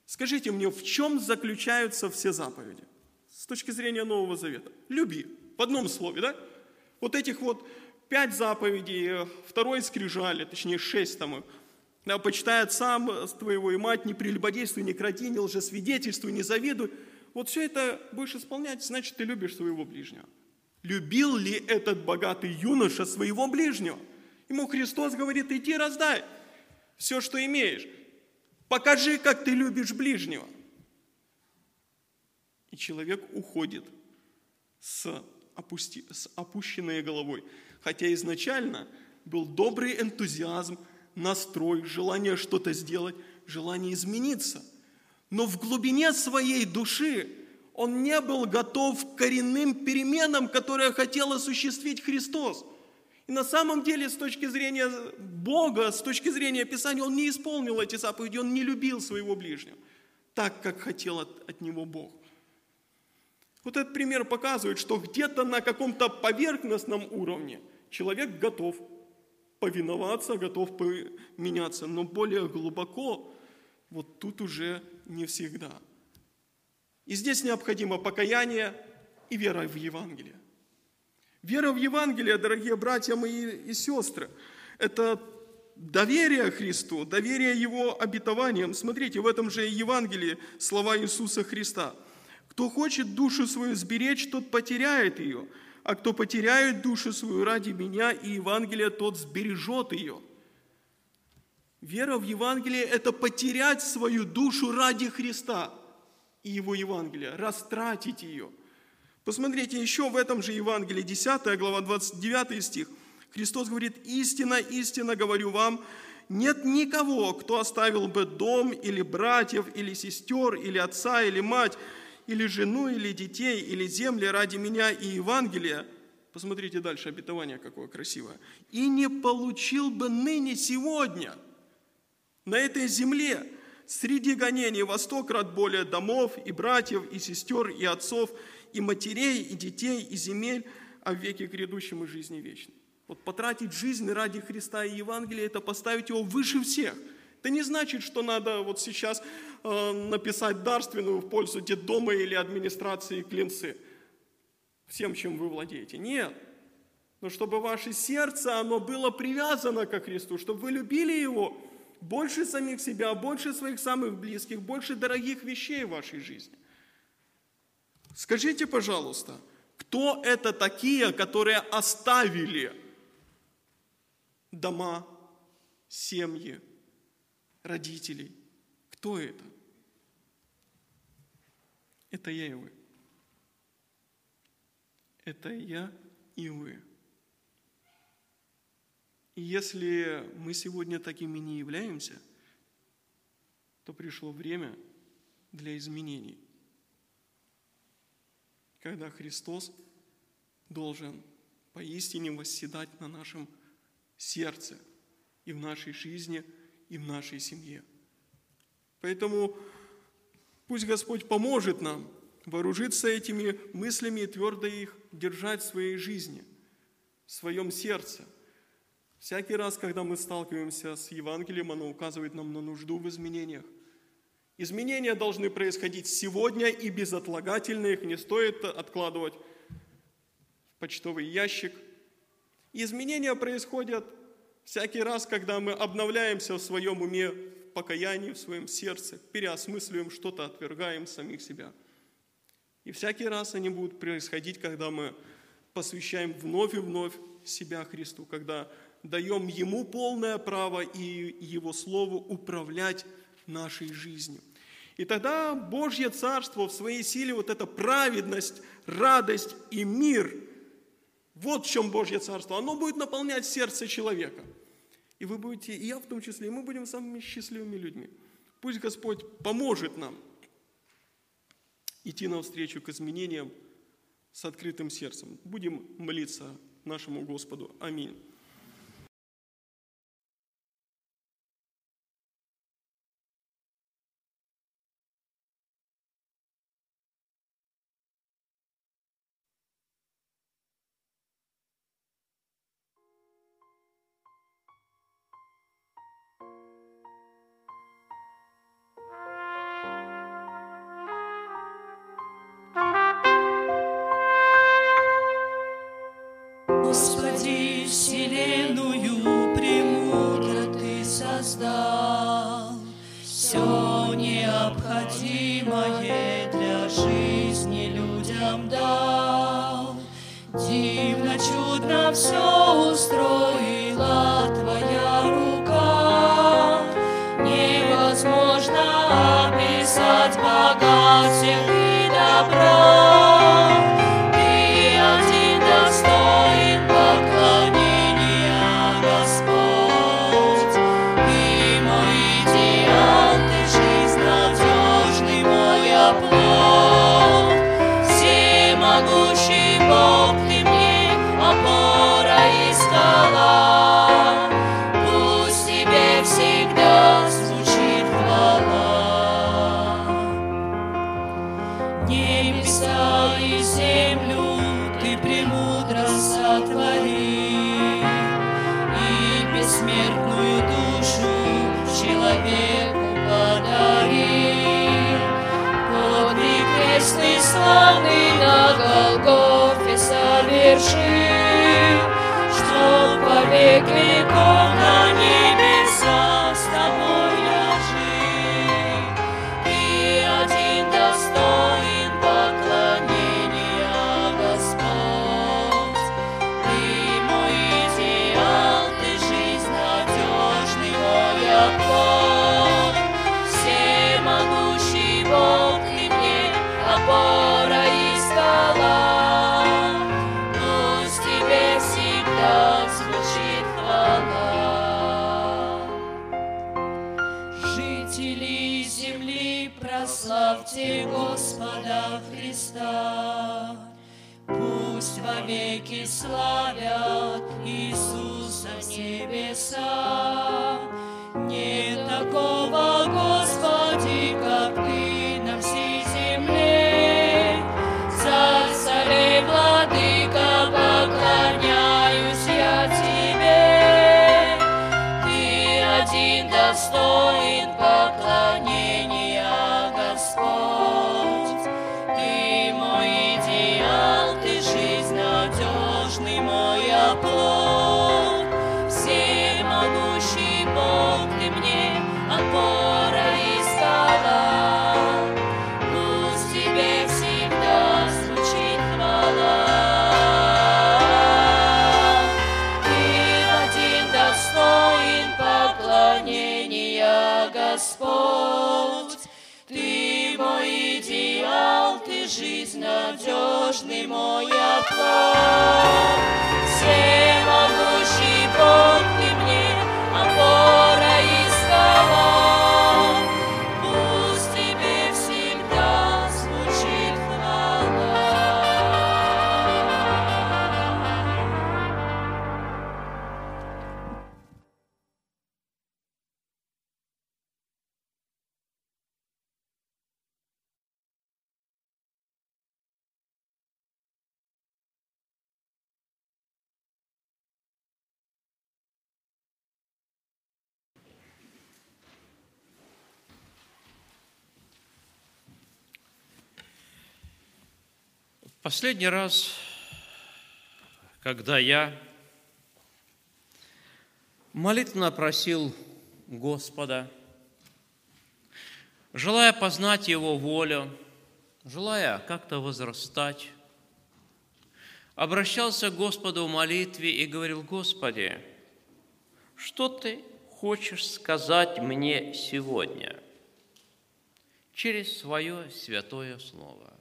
Скажите мне, в чем заключаются все заповеди с точки зрения Нового Завета? Люби. В одном слове, да? Вот этих вот пять заповедей, второй скрижали, точнее шесть там, да, почитай отца твоего и мать, не прелюбодействуй, не кради, не лжесвидетельствуй, не завидуй. Вот все это будешь исполнять, значит, ты любишь своего ближнего. Любил ли этот богатый юноша своего ближнего? Ему Христос говорит, иди раздай все, что имеешь. Покажи, как ты любишь ближнего. И человек уходит с, опусти, с опущенной головой. Хотя изначально был добрый энтузиазм, настрой, желание что-то сделать, желание измениться. Но в глубине своей души он не был готов к коренным переменам, которые хотел осуществить Христос. И на самом деле, с точки зрения Бога, с точки зрения Писания, он не исполнил эти заповеди, он не любил своего ближнего, так, как хотел от, от него Бог. Вот этот пример показывает, что где-то на каком-то поверхностном уровне человек готов повиноваться, готов меняться, но более глубоко вот тут уже не всегда. И здесь необходимо покаяние и вера в Евангелие. Вера в Евангелие, дорогие братья мои и сестры, это доверие Христу, доверие Его обетованиям. Смотрите, в этом же Евангелии слова Иисуса Христа. «Кто хочет душу свою сберечь, тот потеряет ее, а кто потеряет душу свою ради меня и Евангелия, тот сбережет ее». Вера в Евангелие – это потерять свою душу ради Христа и Его Евангелия, растратить ее – Посмотрите, еще в этом же Евангелии, 10 глава, 29 стих. Христос говорит, истина, истина говорю вам, нет никого, кто оставил бы дом или братьев, или сестер, или отца, или мать, или жену, или детей, или земли ради меня и Евангелия. Посмотрите дальше, обетование какое красивое. И не получил бы ныне сегодня на этой земле среди гонений во сто крат более домов и братьев, и сестер, и отцов, и матерей, и детей, и земель, а в веке грядущем и жизни вечной. Вот потратить жизнь ради Христа и Евангелия – это поставить его выше всех. Это не значит, что надо вот сейчас э, написать дарственную в пользу детдома или администрации клинцы всем, чем вы владеете. Нет. Но чтобы ваше сердце, оно было привязано ко Христу, чтобы вы любили Его больше самих себя, больше своих самых близких, больше дорогих вещей в вашей жизни. Скажите, пожалуйста, кто это такие, которые оставили дома, семьи, родителей? Кто это? Это я и вы. Это я и вы. И если мы сегодня такими не являемся, то пришло время для изменений когда Христос должен поистине восседать на нашем сердце и в нашей жизни, и в нашей семье. Поэтому пусть Господь поможет нам вооружиться этими мыслями и твердо их держать в своей жизни, в своем сердце. Всякий раз, когда мы сталкиваемся с Евангелием, оно указывает нам на нужду в изменениях. Изменения должны происходить сегодня и безотлагательно, их не стоит откладывать в почтовый ящик. изменения происходят всякий раз, когда мы обновляемся в своем уме, в покаянии, в своем сердце, переосмысливаем что-то, отвергаем самих себя. И всякий раз они будут происходить, когда мы посвящаем вновь и вновь себя Христу, когда даем Ему полное право и Его Слову управлять нашей жизнью. И тогда Божье Царство в своей силе, вот эта праведность, радость и мир, вот в чем Божье Царство, оно будет наполнять сердце человека. И вы будете, и я в том числе, и мы будем самыми счастливыми людьми. Пусть Господь поможет нам идти навстречу к изменениям с открытым сердцем. Будем молиться нашему Господу. Аминь. Господь. Ты мой идеал, ты жизнь надежный мой оплот. Всемогущий Бог, ты Последний раз, когда я молитвенно просил Господа, желая познать Его волю, желая как-то возрастать, обращался к Господу в молитве и говорил, Господи, что Ты хочешь сказать мне сегодня через Свое святое Слово?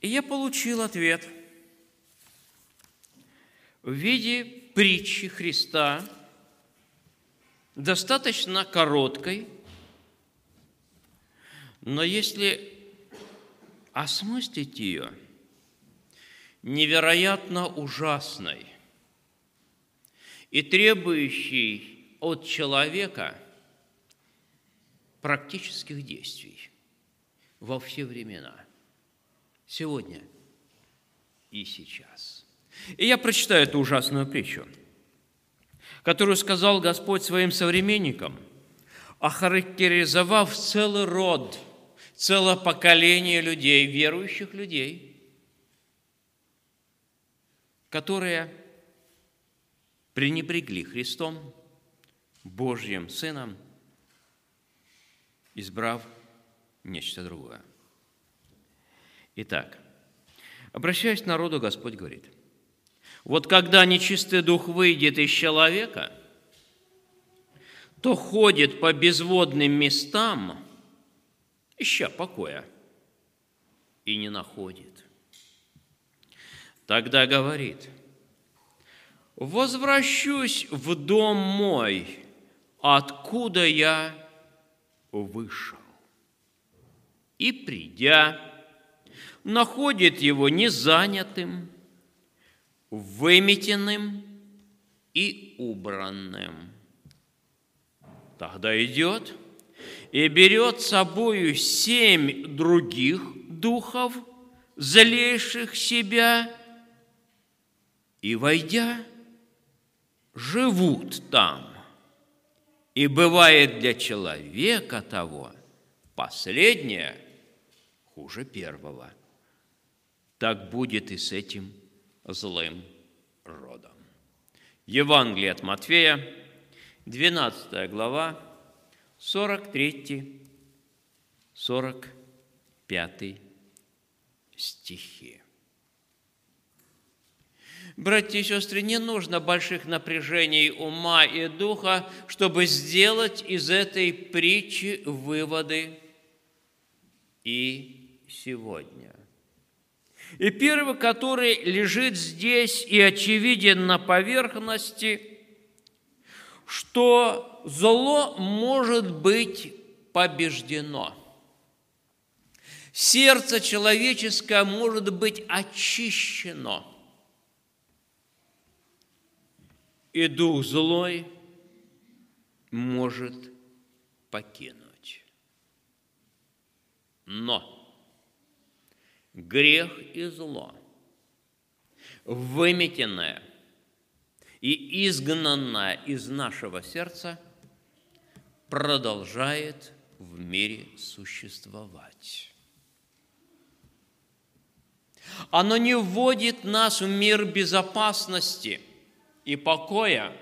И я получил ответ. В виде притчи Христа, достаточно короткой, но если осмыслить ее, невероятно ужасной и требующей от человека практических действий во все времена – сегодня и сейчас. И я прочитаю эту ужасную притчу, которую сказал Господь своим современникам, охарактеризовав целый род, целое поколение людей, верующих людей, которые пренебрегли Христом, Божьим Сыном, избрав нечто другое. Итак, Обращаясь к народу, Господь говорит, вот когда нечистый дух выйдет из человека, то ходит по безводным местам, ища покоя, и не находит. Тогда говорит, возвращусь в дом мой, откуда я вышел. И придя, находит его незанятым, выметенным и убранным. Тогда идет и берет с собою семь других духов, злейших себя, и, войдя, живут там. И бывает для человека того последнее хуже первого. Так будет и с этим злым родом. Евангелие от Матфея, 12 глава, 43, 45 стихи. Братья и сестры, не нужно больших напряжений ума и духа, чтобы сделать из этой притчи выводы и сегодня. И первый, который лежит здесь и очевиден на поверхности, что зло может быть побеждено. Сердце человеческое может быть очищено. И дух злой может покинуть. Но грех и зло, выметенное и изгнанное из нашего сердца, продолжает в мире существовать. Оно не вводит нас в мир безопасности и покоя.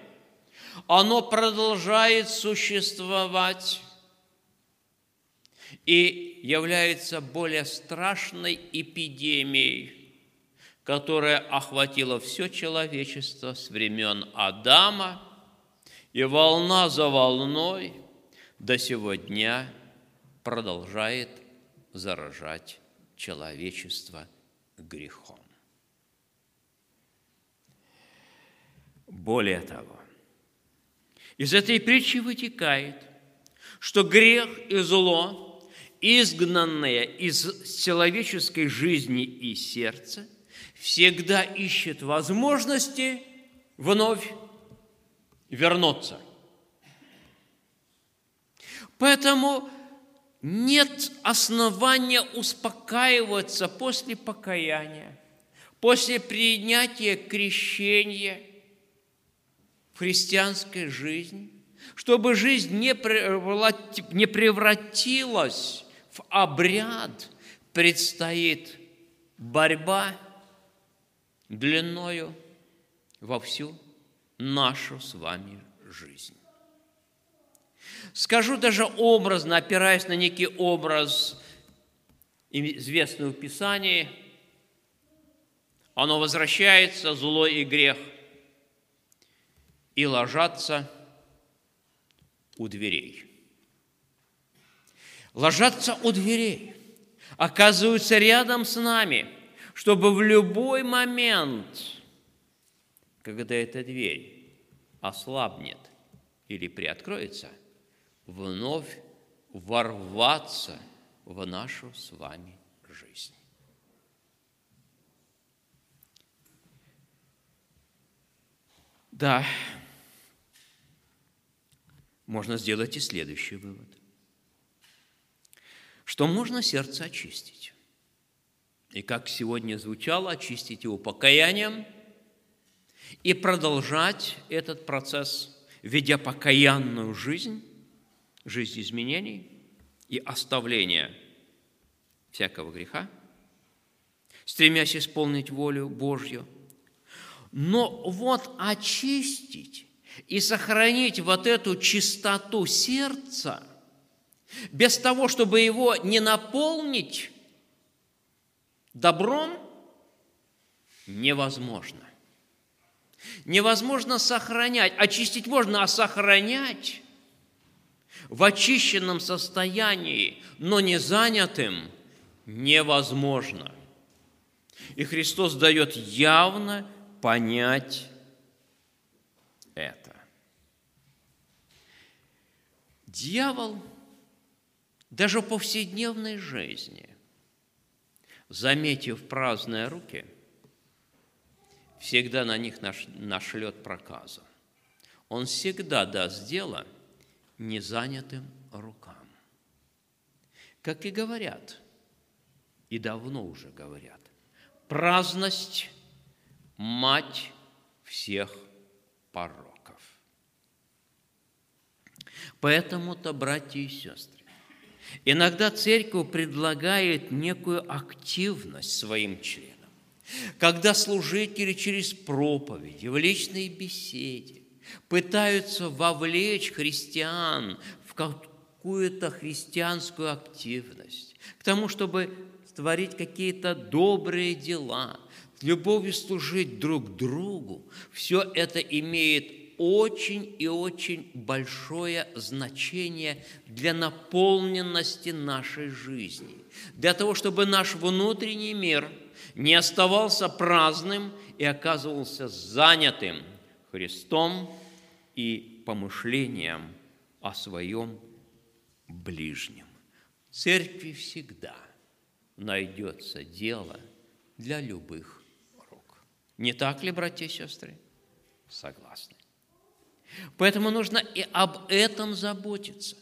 Оно продолжает существовать и является более страшной эпидемией, которая охватила все человечество с времен Адама, и волна за волной до сего дня продолжает заражать человечество грехом. Более того, из этой притчи вытекает, что грех и зло – изгнанное из человеческой жизни и сердца, всегда ищет возможности вновь вернуться. Поэтому нет основания успокаиваться после покаяния, после принятия крещения в христианской жизни, чтобы жизнь не превратилась в обряд предстоит борьба длиною во всю нашу с вами жизнь. Скажу даже образно, опираясь на некий образ, известный в Писании, оно возвращается, зло и грех, и ложатся у дверей ложатся у дверей, оказываются рядом с нами, чтобы в любой момент, когда эта дверь ослабнет или приоткроется, вновь ворваться в нашу с вами жизнь. Да, можно сделать и следующий вывод – что можно сердце очистить. И как сегодня звучало, очистить его покаянием и продолжать этот процесс, ведя покаянную жизнь, жизнь изменений и оставления всякого греха, стремясь исполнить волю Божью. Но вот очистить и сохранить вот эту чистоту сердца – без того, чтобы его не наполнить добром, невозможно. Невозможно сохранять. Очистить можно, а сохранять в очищенном состоянии, но не занятым, невозможно. И Христос дает явно понять это. Дьявол даже в повседневной жизни, заметив праздные руки, всегда на них наш- нашлет проказу. Он всегда даст дело незанятым рукам. Как и говорят, и давно уже говорят, праздность – мать всех пороков. Поэтому-то, братья и сестры, иногда церковь предлагает некую активность своим членам. Когда служители через проповеди, в личной беседе пытаются вовлечь христиан в какую-то христианскую активность, к тому, чтобы творить какие-то добрые дела, любовью служить друг другу, все это имеет очень и очень большое значение для наполненности нашей жизни, для того, чтобы наш внутренний мир не оставался праздным и оказывался занятым Христом и помышлением о своем ближнем. В церкви всегда найдется дело для любых рук. Не так ли, братья и сестры? Согласны. Поэтому нужно и об этом заботиться,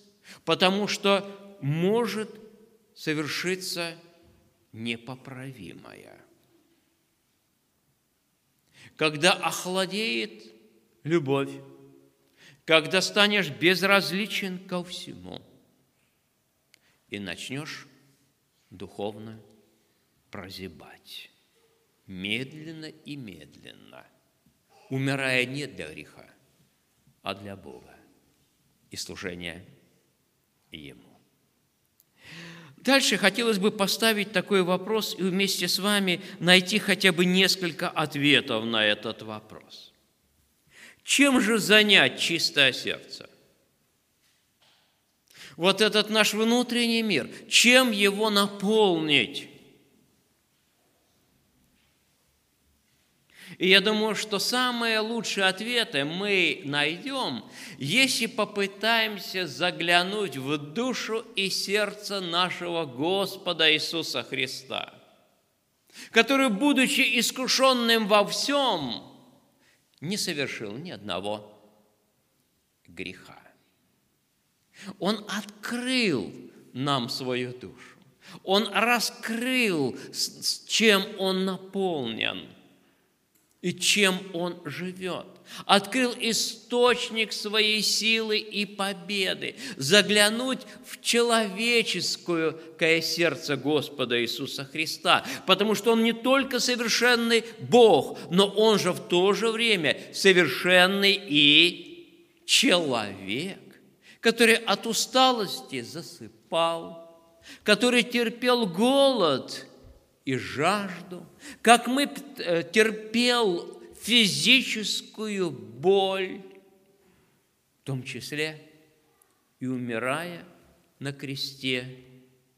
потому что может совершиться непоправимое. Когда охладеет любовь, когда станешь безразличен ко всему и начнешь духовно прозябать, медленно и медленно, умирая не для греха, а для Бога и служения Ему. Дальше хотелось бы поставить такой вопрос и вместе с вами найти хотя бы несколько ответов на этот вопрос. Чем же занять чистое сердце? Вот этот наш внутренний мир, чем его наполнить? И я думаю, что самые лучшие ответы мы найдем, если попытаемся заглянуть в душу и сердце нашего Господа Иисуса Христа, который, будучи искушенным во всем, не совершил ни одного греха. Он открыл нам свою душу. Он раскрыл, чем он наполнен и чем он живет. Открыл источник своей силы и победы. Заглянуть в человеческое сердце Господа Иисуса Христа. Потому что Он не только совершенный Бог, но Он же в то же время совершенный и человек который от усталости засыпал, который терпел голод и жажду, как мы терпел физическую боль, в том числе и умирая на кресте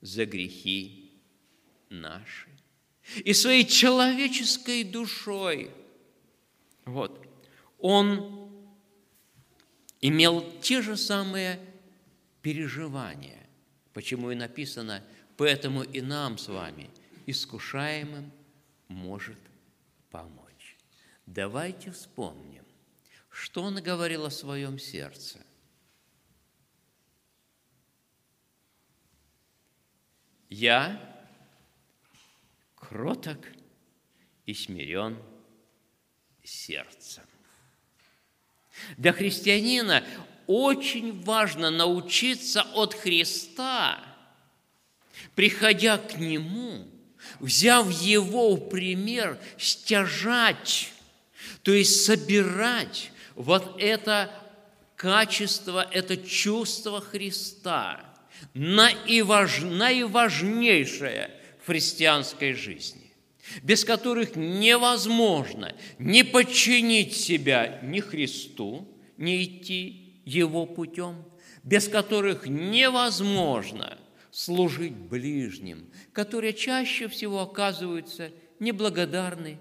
за грехи наши. И своей человеческой душой, вот, Он имел те же самые переживания, почему и написано, поэтому и нам с вами, искушаемым, может помочь. Давайте вспомним, что он говорил о своем сердце. Я кроток и смирен сердцем. Для христианина очень важно научиться от Христа, приходя к Нему, взяв Его в пример, стяжать, то есть собирать вот это качество, это чувство Христа, наиваж, наиважнейшее в христианской жизни. без которых невозможно не подчинить себя ни Христу, не идти Его путем, без которых невозможно служить ближним, которые чаще всего оказываются неблагодарны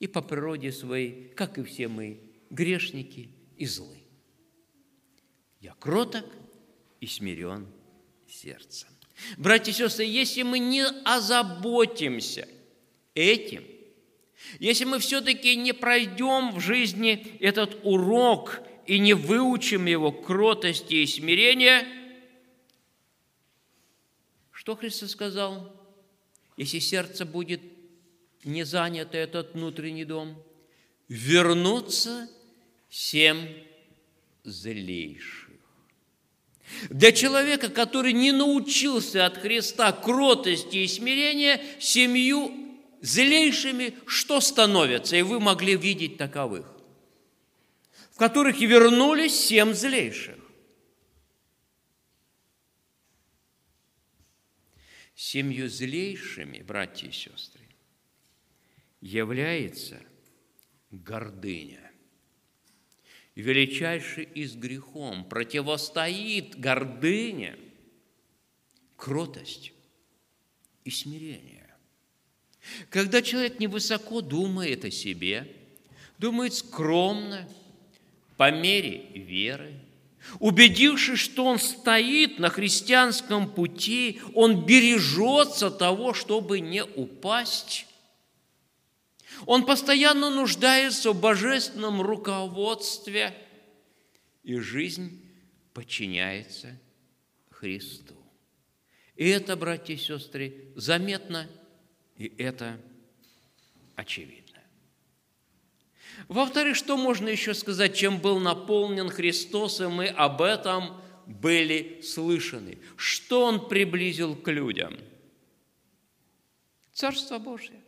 и по природе своей, как и все мы, грешники и злы. Я кроток и смирен сердцем. Братья и сестры, если мы не озаботимся этим, если мы все-таки не пройдем в жизни этот урок и не выучим его кротости и смирения, что Христос сказал? Если сердце будет не занято, этот внутренний дом, вернуться семь злейших. Для человека, который не научился от Христа кротости и смирения, семью злейшими что становятся? И вы могли видеть таковых, в которых вернулись семь злейших. Семью злейшими, братья и сестры, является гордыня величайший из грехом, противостоит гордыня, кротость и смирение. Когда человек невысоко думает о себе, думает скромно, по мере веры, убедившись, что он стоит на христианском пути, он бережется того, чтобы не упасть, он постоянно нуждается в божественном руководстве, и жизнь подчиняется Христу. И это, братья и сестры, заметно, и это очевидно. Во-вторых, что можно еще сказать, чем был наполнен Христос, и мы об этом были слышаны? Что Он приблизил к людям? Царство Божие.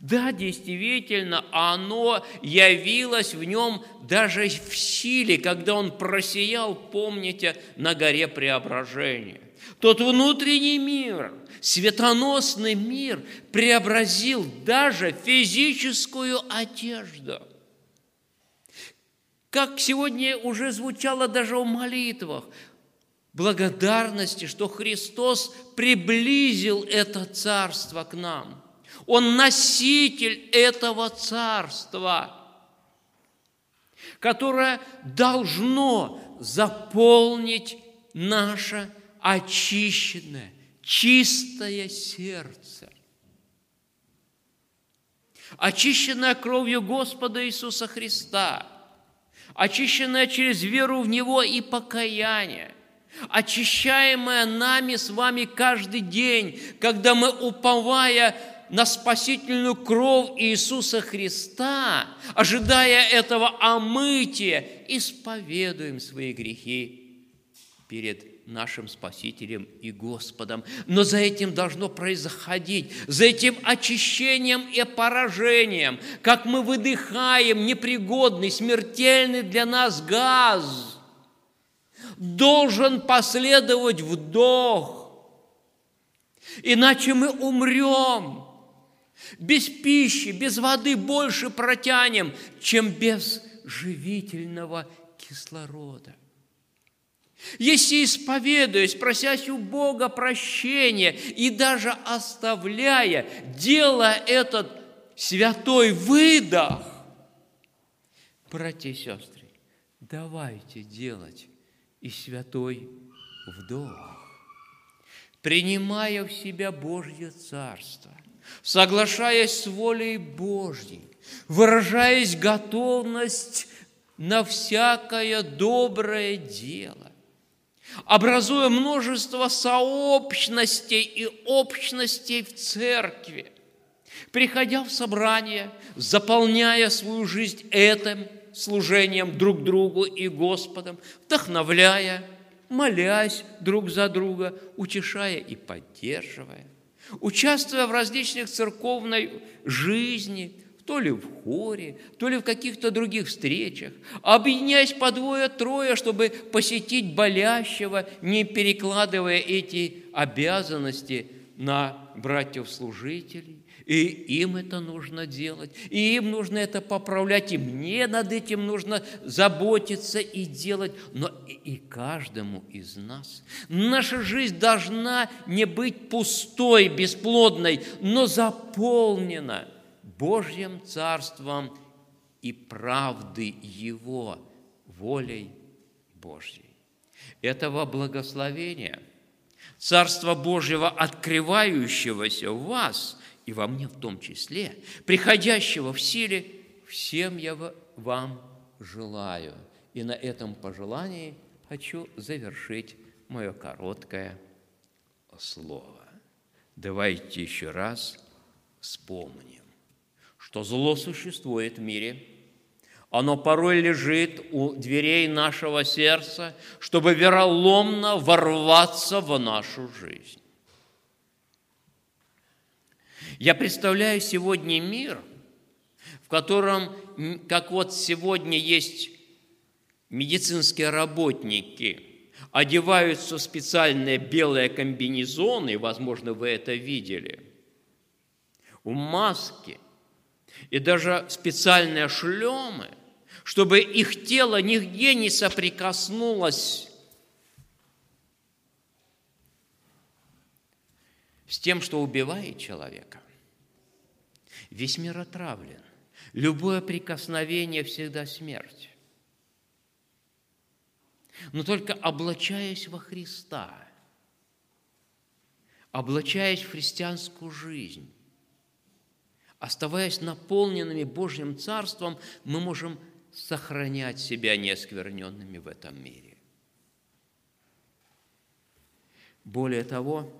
Да, действительно, оно явилось в нем даже в силе, когда он просиял, помните, на горе преображения. Тот внутренний мир, светоносный мир преобразил даже физическую одежду. Как сегодня уже звучало даже в молитвах, благодарности, что Христос приблизил это царство к нам – он носитель этого царства, которое должно заполнить наше очищенное, чистое сердце. Очищенное кровью Господа Иисуса Христа, очищенное через веру в Него и покаяние, очищаемое нами с вами каждый день, когда мы, уповая на спасительную кровь Иисуса Христа, ожидая этого омытия, исповедуем свои грехи перед нашим Спасителем и Господом. Но за этим должно происходить, за этим очищением и поражением, как мы выдыхаем непригодный, смертельный для нас газ, должен последовать вдох, иначе мы умрем – без пищи, без воды больше протянем, чем без живительного кислорода. Если исповедуясь, просясь у Бога прощения и даже оставляя, делая этот святой выдох, братья и сестры, давайте делать и святой вдох, принимая в себя Божье Царство, соглашаясь с волей Божьей, выражаясь готовность на всякое доброе дело, образуя множество сообщностей и общностей в церкви, приходя в собрание, заполняя свою жизнь этим служением друг другу и Господом, вдохновляя, молясь друг за друга, утешая и поддерживая участвуя в различных церковной жизни, то ли в хоре, то ли в каких-то других встречах, объединяясь по двое-трое, чтобы посетить болящего, не перекладывая эти обязанности на братьев-служителей, и им это нужно делать, и им нужно это поправлять, и мне над этим нужно заботиться и делать, но и, каждому из нас. Наша жизнь должна не быть пустой, бесплодной, но заполнена Божьим Царством и правды Его, волей Божьей. Этого благословения – Царства Божьего, открывающегося в вас и во мне в том числе, приходящего в силе, всем я вам желаю. И на этом пожелании хочу завершить мое короткое слово. Давайте еще раз вспомним, что зло существует в мире – оно порой лежит у дверей нашего сердца, чтобы вероломно ворваться в нашу жизнь. Я представляю сегодня мир, в котором, как вот сегодня есть медицинские работники, одеваются в специальные белые комбинезоны, возможно, вы это видели, в маски, и даже специальные шлемы – чтобы их тело нигде не соприкоснулось с тем, что убивает человека. Весь мир отравлен. Любое прикосновение всегда смерть. Но только облачаясь во Христа, облачаясь в христианскую жизнь, оставаясь наполненными Божьим Царством, мы можем сохранять себя неоскверненными в этом мире. Более того,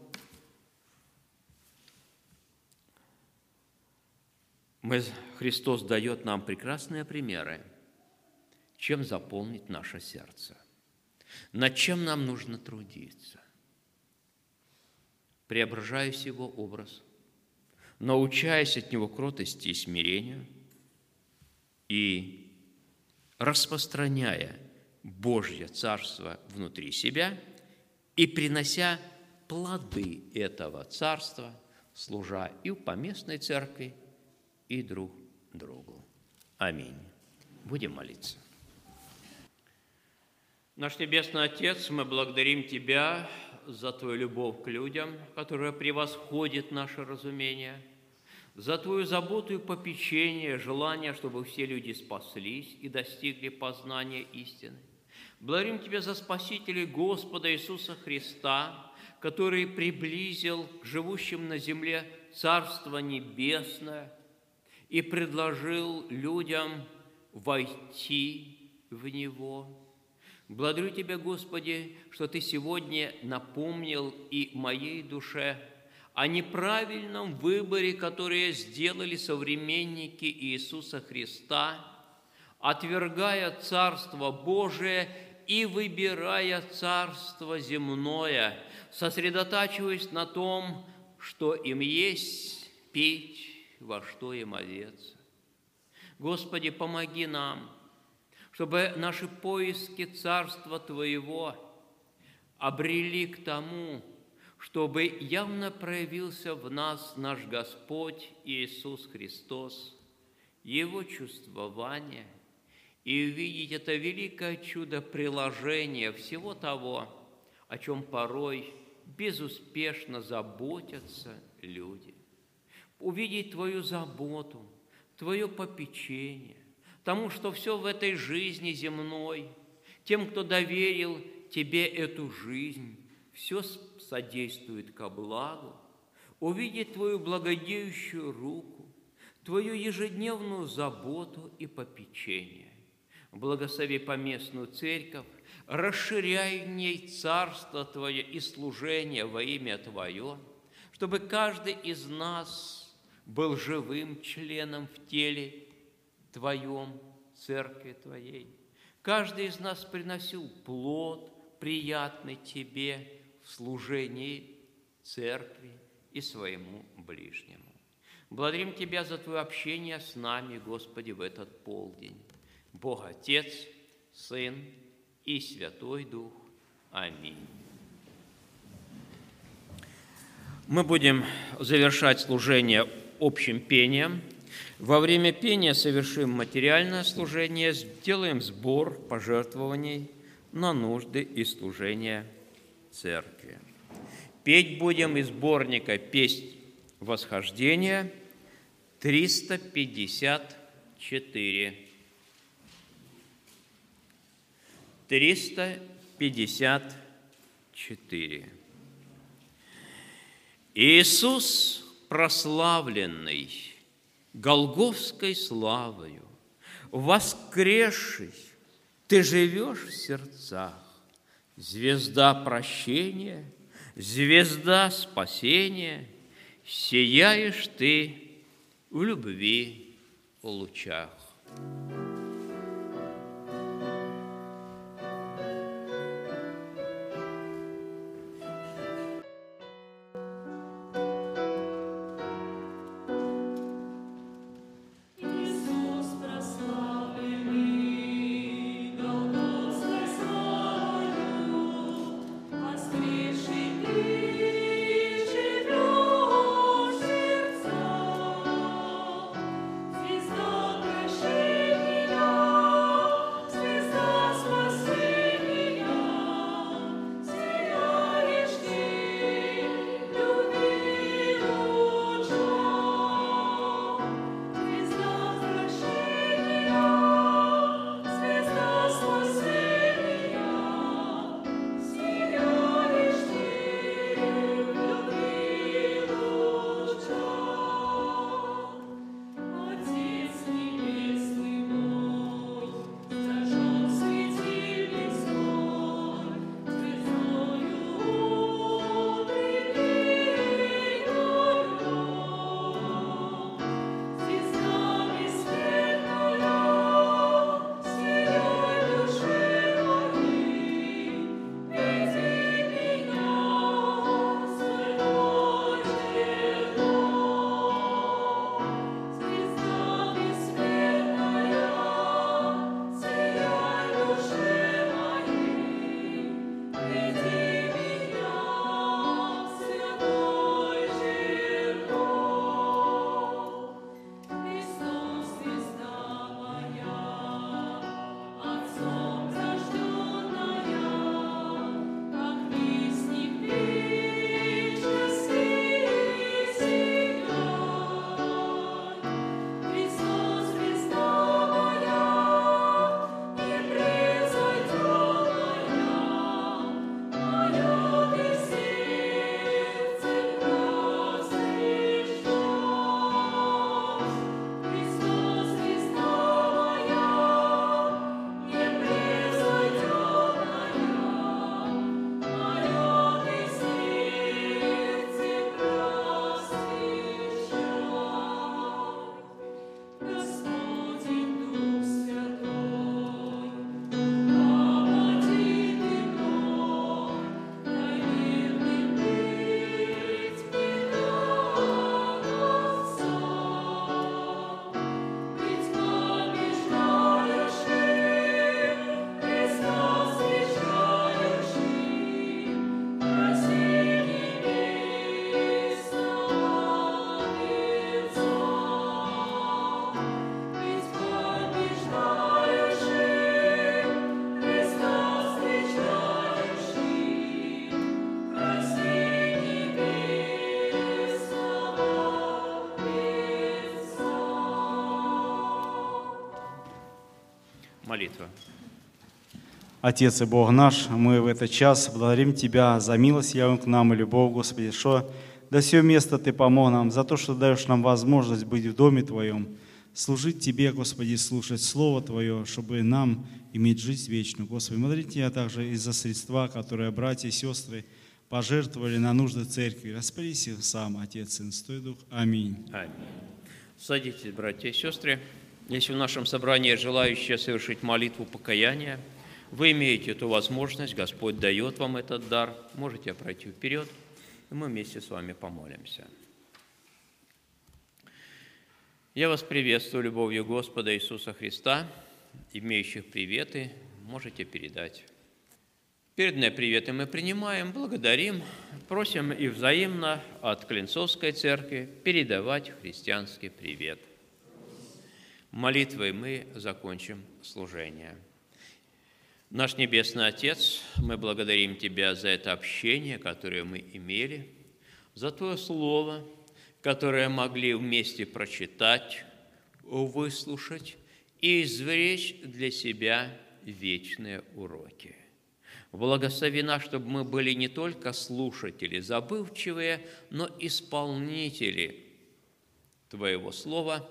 мы, Христос дает нам прекрасные примеры, чем заполнить наше сердце, над чем нам нужно трудиться. Преображаясь Его образ, научаясь от Него кротости и смирению, и распространяя Божье Царство внутри себя и принося плоды этого Царства, служа и в поместной церкви, и друг другу. Аминь. Будем молиться. Наш Небесный Отец, мы благодарим Тебя за Твою любовь к людям, которая превосходит наше разумение – за Твою заботу и попечение, желание, чтобы все люди спаслись и достигли познания истины. Благодарим Тебя за Спасителя Господа Иисуса Христа, который приблизил к живущим на земле Царство Небесное и предложил людям войти в Него. Благодарю Тебя, Господи, что Ты сегодня напомнил и моей душе – о неправильном выборе, который сделали современники Иисуса Христа, отвергая Царство Божие и выбирая Царство земное, сосредотачиваясь на том, что им есть, пить, во что им одеться. Господи, помоги нам, чтобы наши поиски Царства Твоего обрели к тому, чтобы явно проявился в нас наш Господь Иисус Христос, Его чувствование, и увидеть это великое чудо приложения всего того, о чем порой безуспешно заботятся люди. Увидеть Твою заботу, Твое попечение, тому, что все в этой жизни земной, тем, кто доверил Тебе эту жизнь, все содействует ко благу, увидеть Твою благодеющую руку, Твою ежедневную заботу и попечение. Благослови поместную церковь, расширяй в ней царство Твое и служение во имя Твое, чтобы каждый из нас был живым членом в теле Твоем, церкви Твоей. Каждый из нас приносил плод, приятный Тебе, в служении церкви и своему ближнему. Благодарим Тебя за Твое общение с нами, Господи, в этот полдень. Бог Отец, Сын и Святой Дух. Аминь. Мы будем завершать служение общим пением. Во время пения совершим материальное служение, сделаем сбор пожертвований на нужды и служение церкви. Петь будем из сборника «Песнь восхождения» 354. 354. Иисус, прославленный Голговской славою, воскресший, ты живешь в сердцах, звезда прощения, звезда спасения, сияешь ты в любви в лучах. Иисус Молитва. Отец и Бог наш, мы в этот час благодарим Тебя за милость явную к нам и любовь, Господи, что до сего места Ты помог нам, за то, что даешь нам возможность быть в доме Твоем, служить Тебе, Господи, слушать Слово Твое, чтобы нам иметь жизнь вечную. Господи, благодарим Тебя также и за средства, которые братья и сестры пожертвовали на нужды церкви. Распорядись их сам, Отец, Сын, Святой Дух. Аминь. Аминь. Садитесь, братья и сестры. Если в нашем собрании желающие совершить молитву покаяния, вы имеете эту возможность, Господь дает вам этот дар, можете пройти вперед, и мы вместе с вами помолимся. Я вас приветствую любовью Господа Иисуса Христа, имеющих приветы, можете передать. Передные приветы мы принимаем, благодарим, просим и взаимно от Клинцовской церкви передавать христианский привет. Молитвой мы закончим служение. Наш Небесный Отец, мы благодарим Тебя за это общение, которое мы имели, за Твое Слово, которое могли вместе прочитать, выслушать и извлечь для себя вечные уроки. Благослови нас, чтобы мы были не только слушатели забывчивые, но исполнители Твоего Слова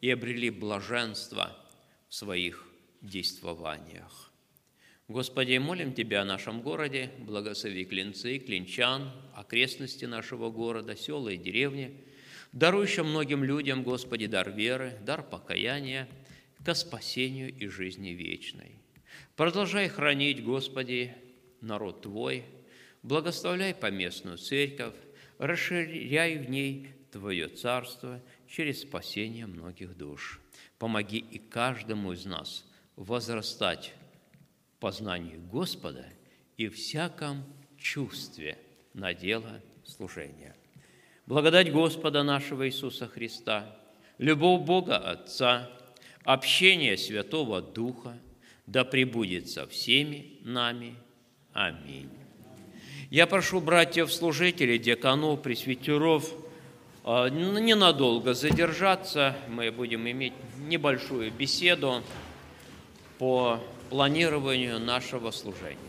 и обрели блаженство в своих действованиях. Господи, молим Тебя о нашем городе, благослови клинцы, клинчан, окрестности нашего города, села и деревни, дарующим многим людям, Господи, дар веры, дар покаяния ко спасению и жизни вечной. Продолжай хранить, Господи, народ Твой, благословляй поместную церковь, расширяй в ней Твое царство через спасение многих душ. Помоги и каждому из нас возрастать в познании Господа и всяком чувстве на дело служения. Благодать Господа нашего Иисуса Христа, любовь Бога Отца, общение Святого Духа да пребудет со всеми нами. Аминь. Я прошу братьев-служителей, диаконов, пресвитеров, ненадолго задержаться. Мы будем иметь небольшую беседу по планированию нашего служения.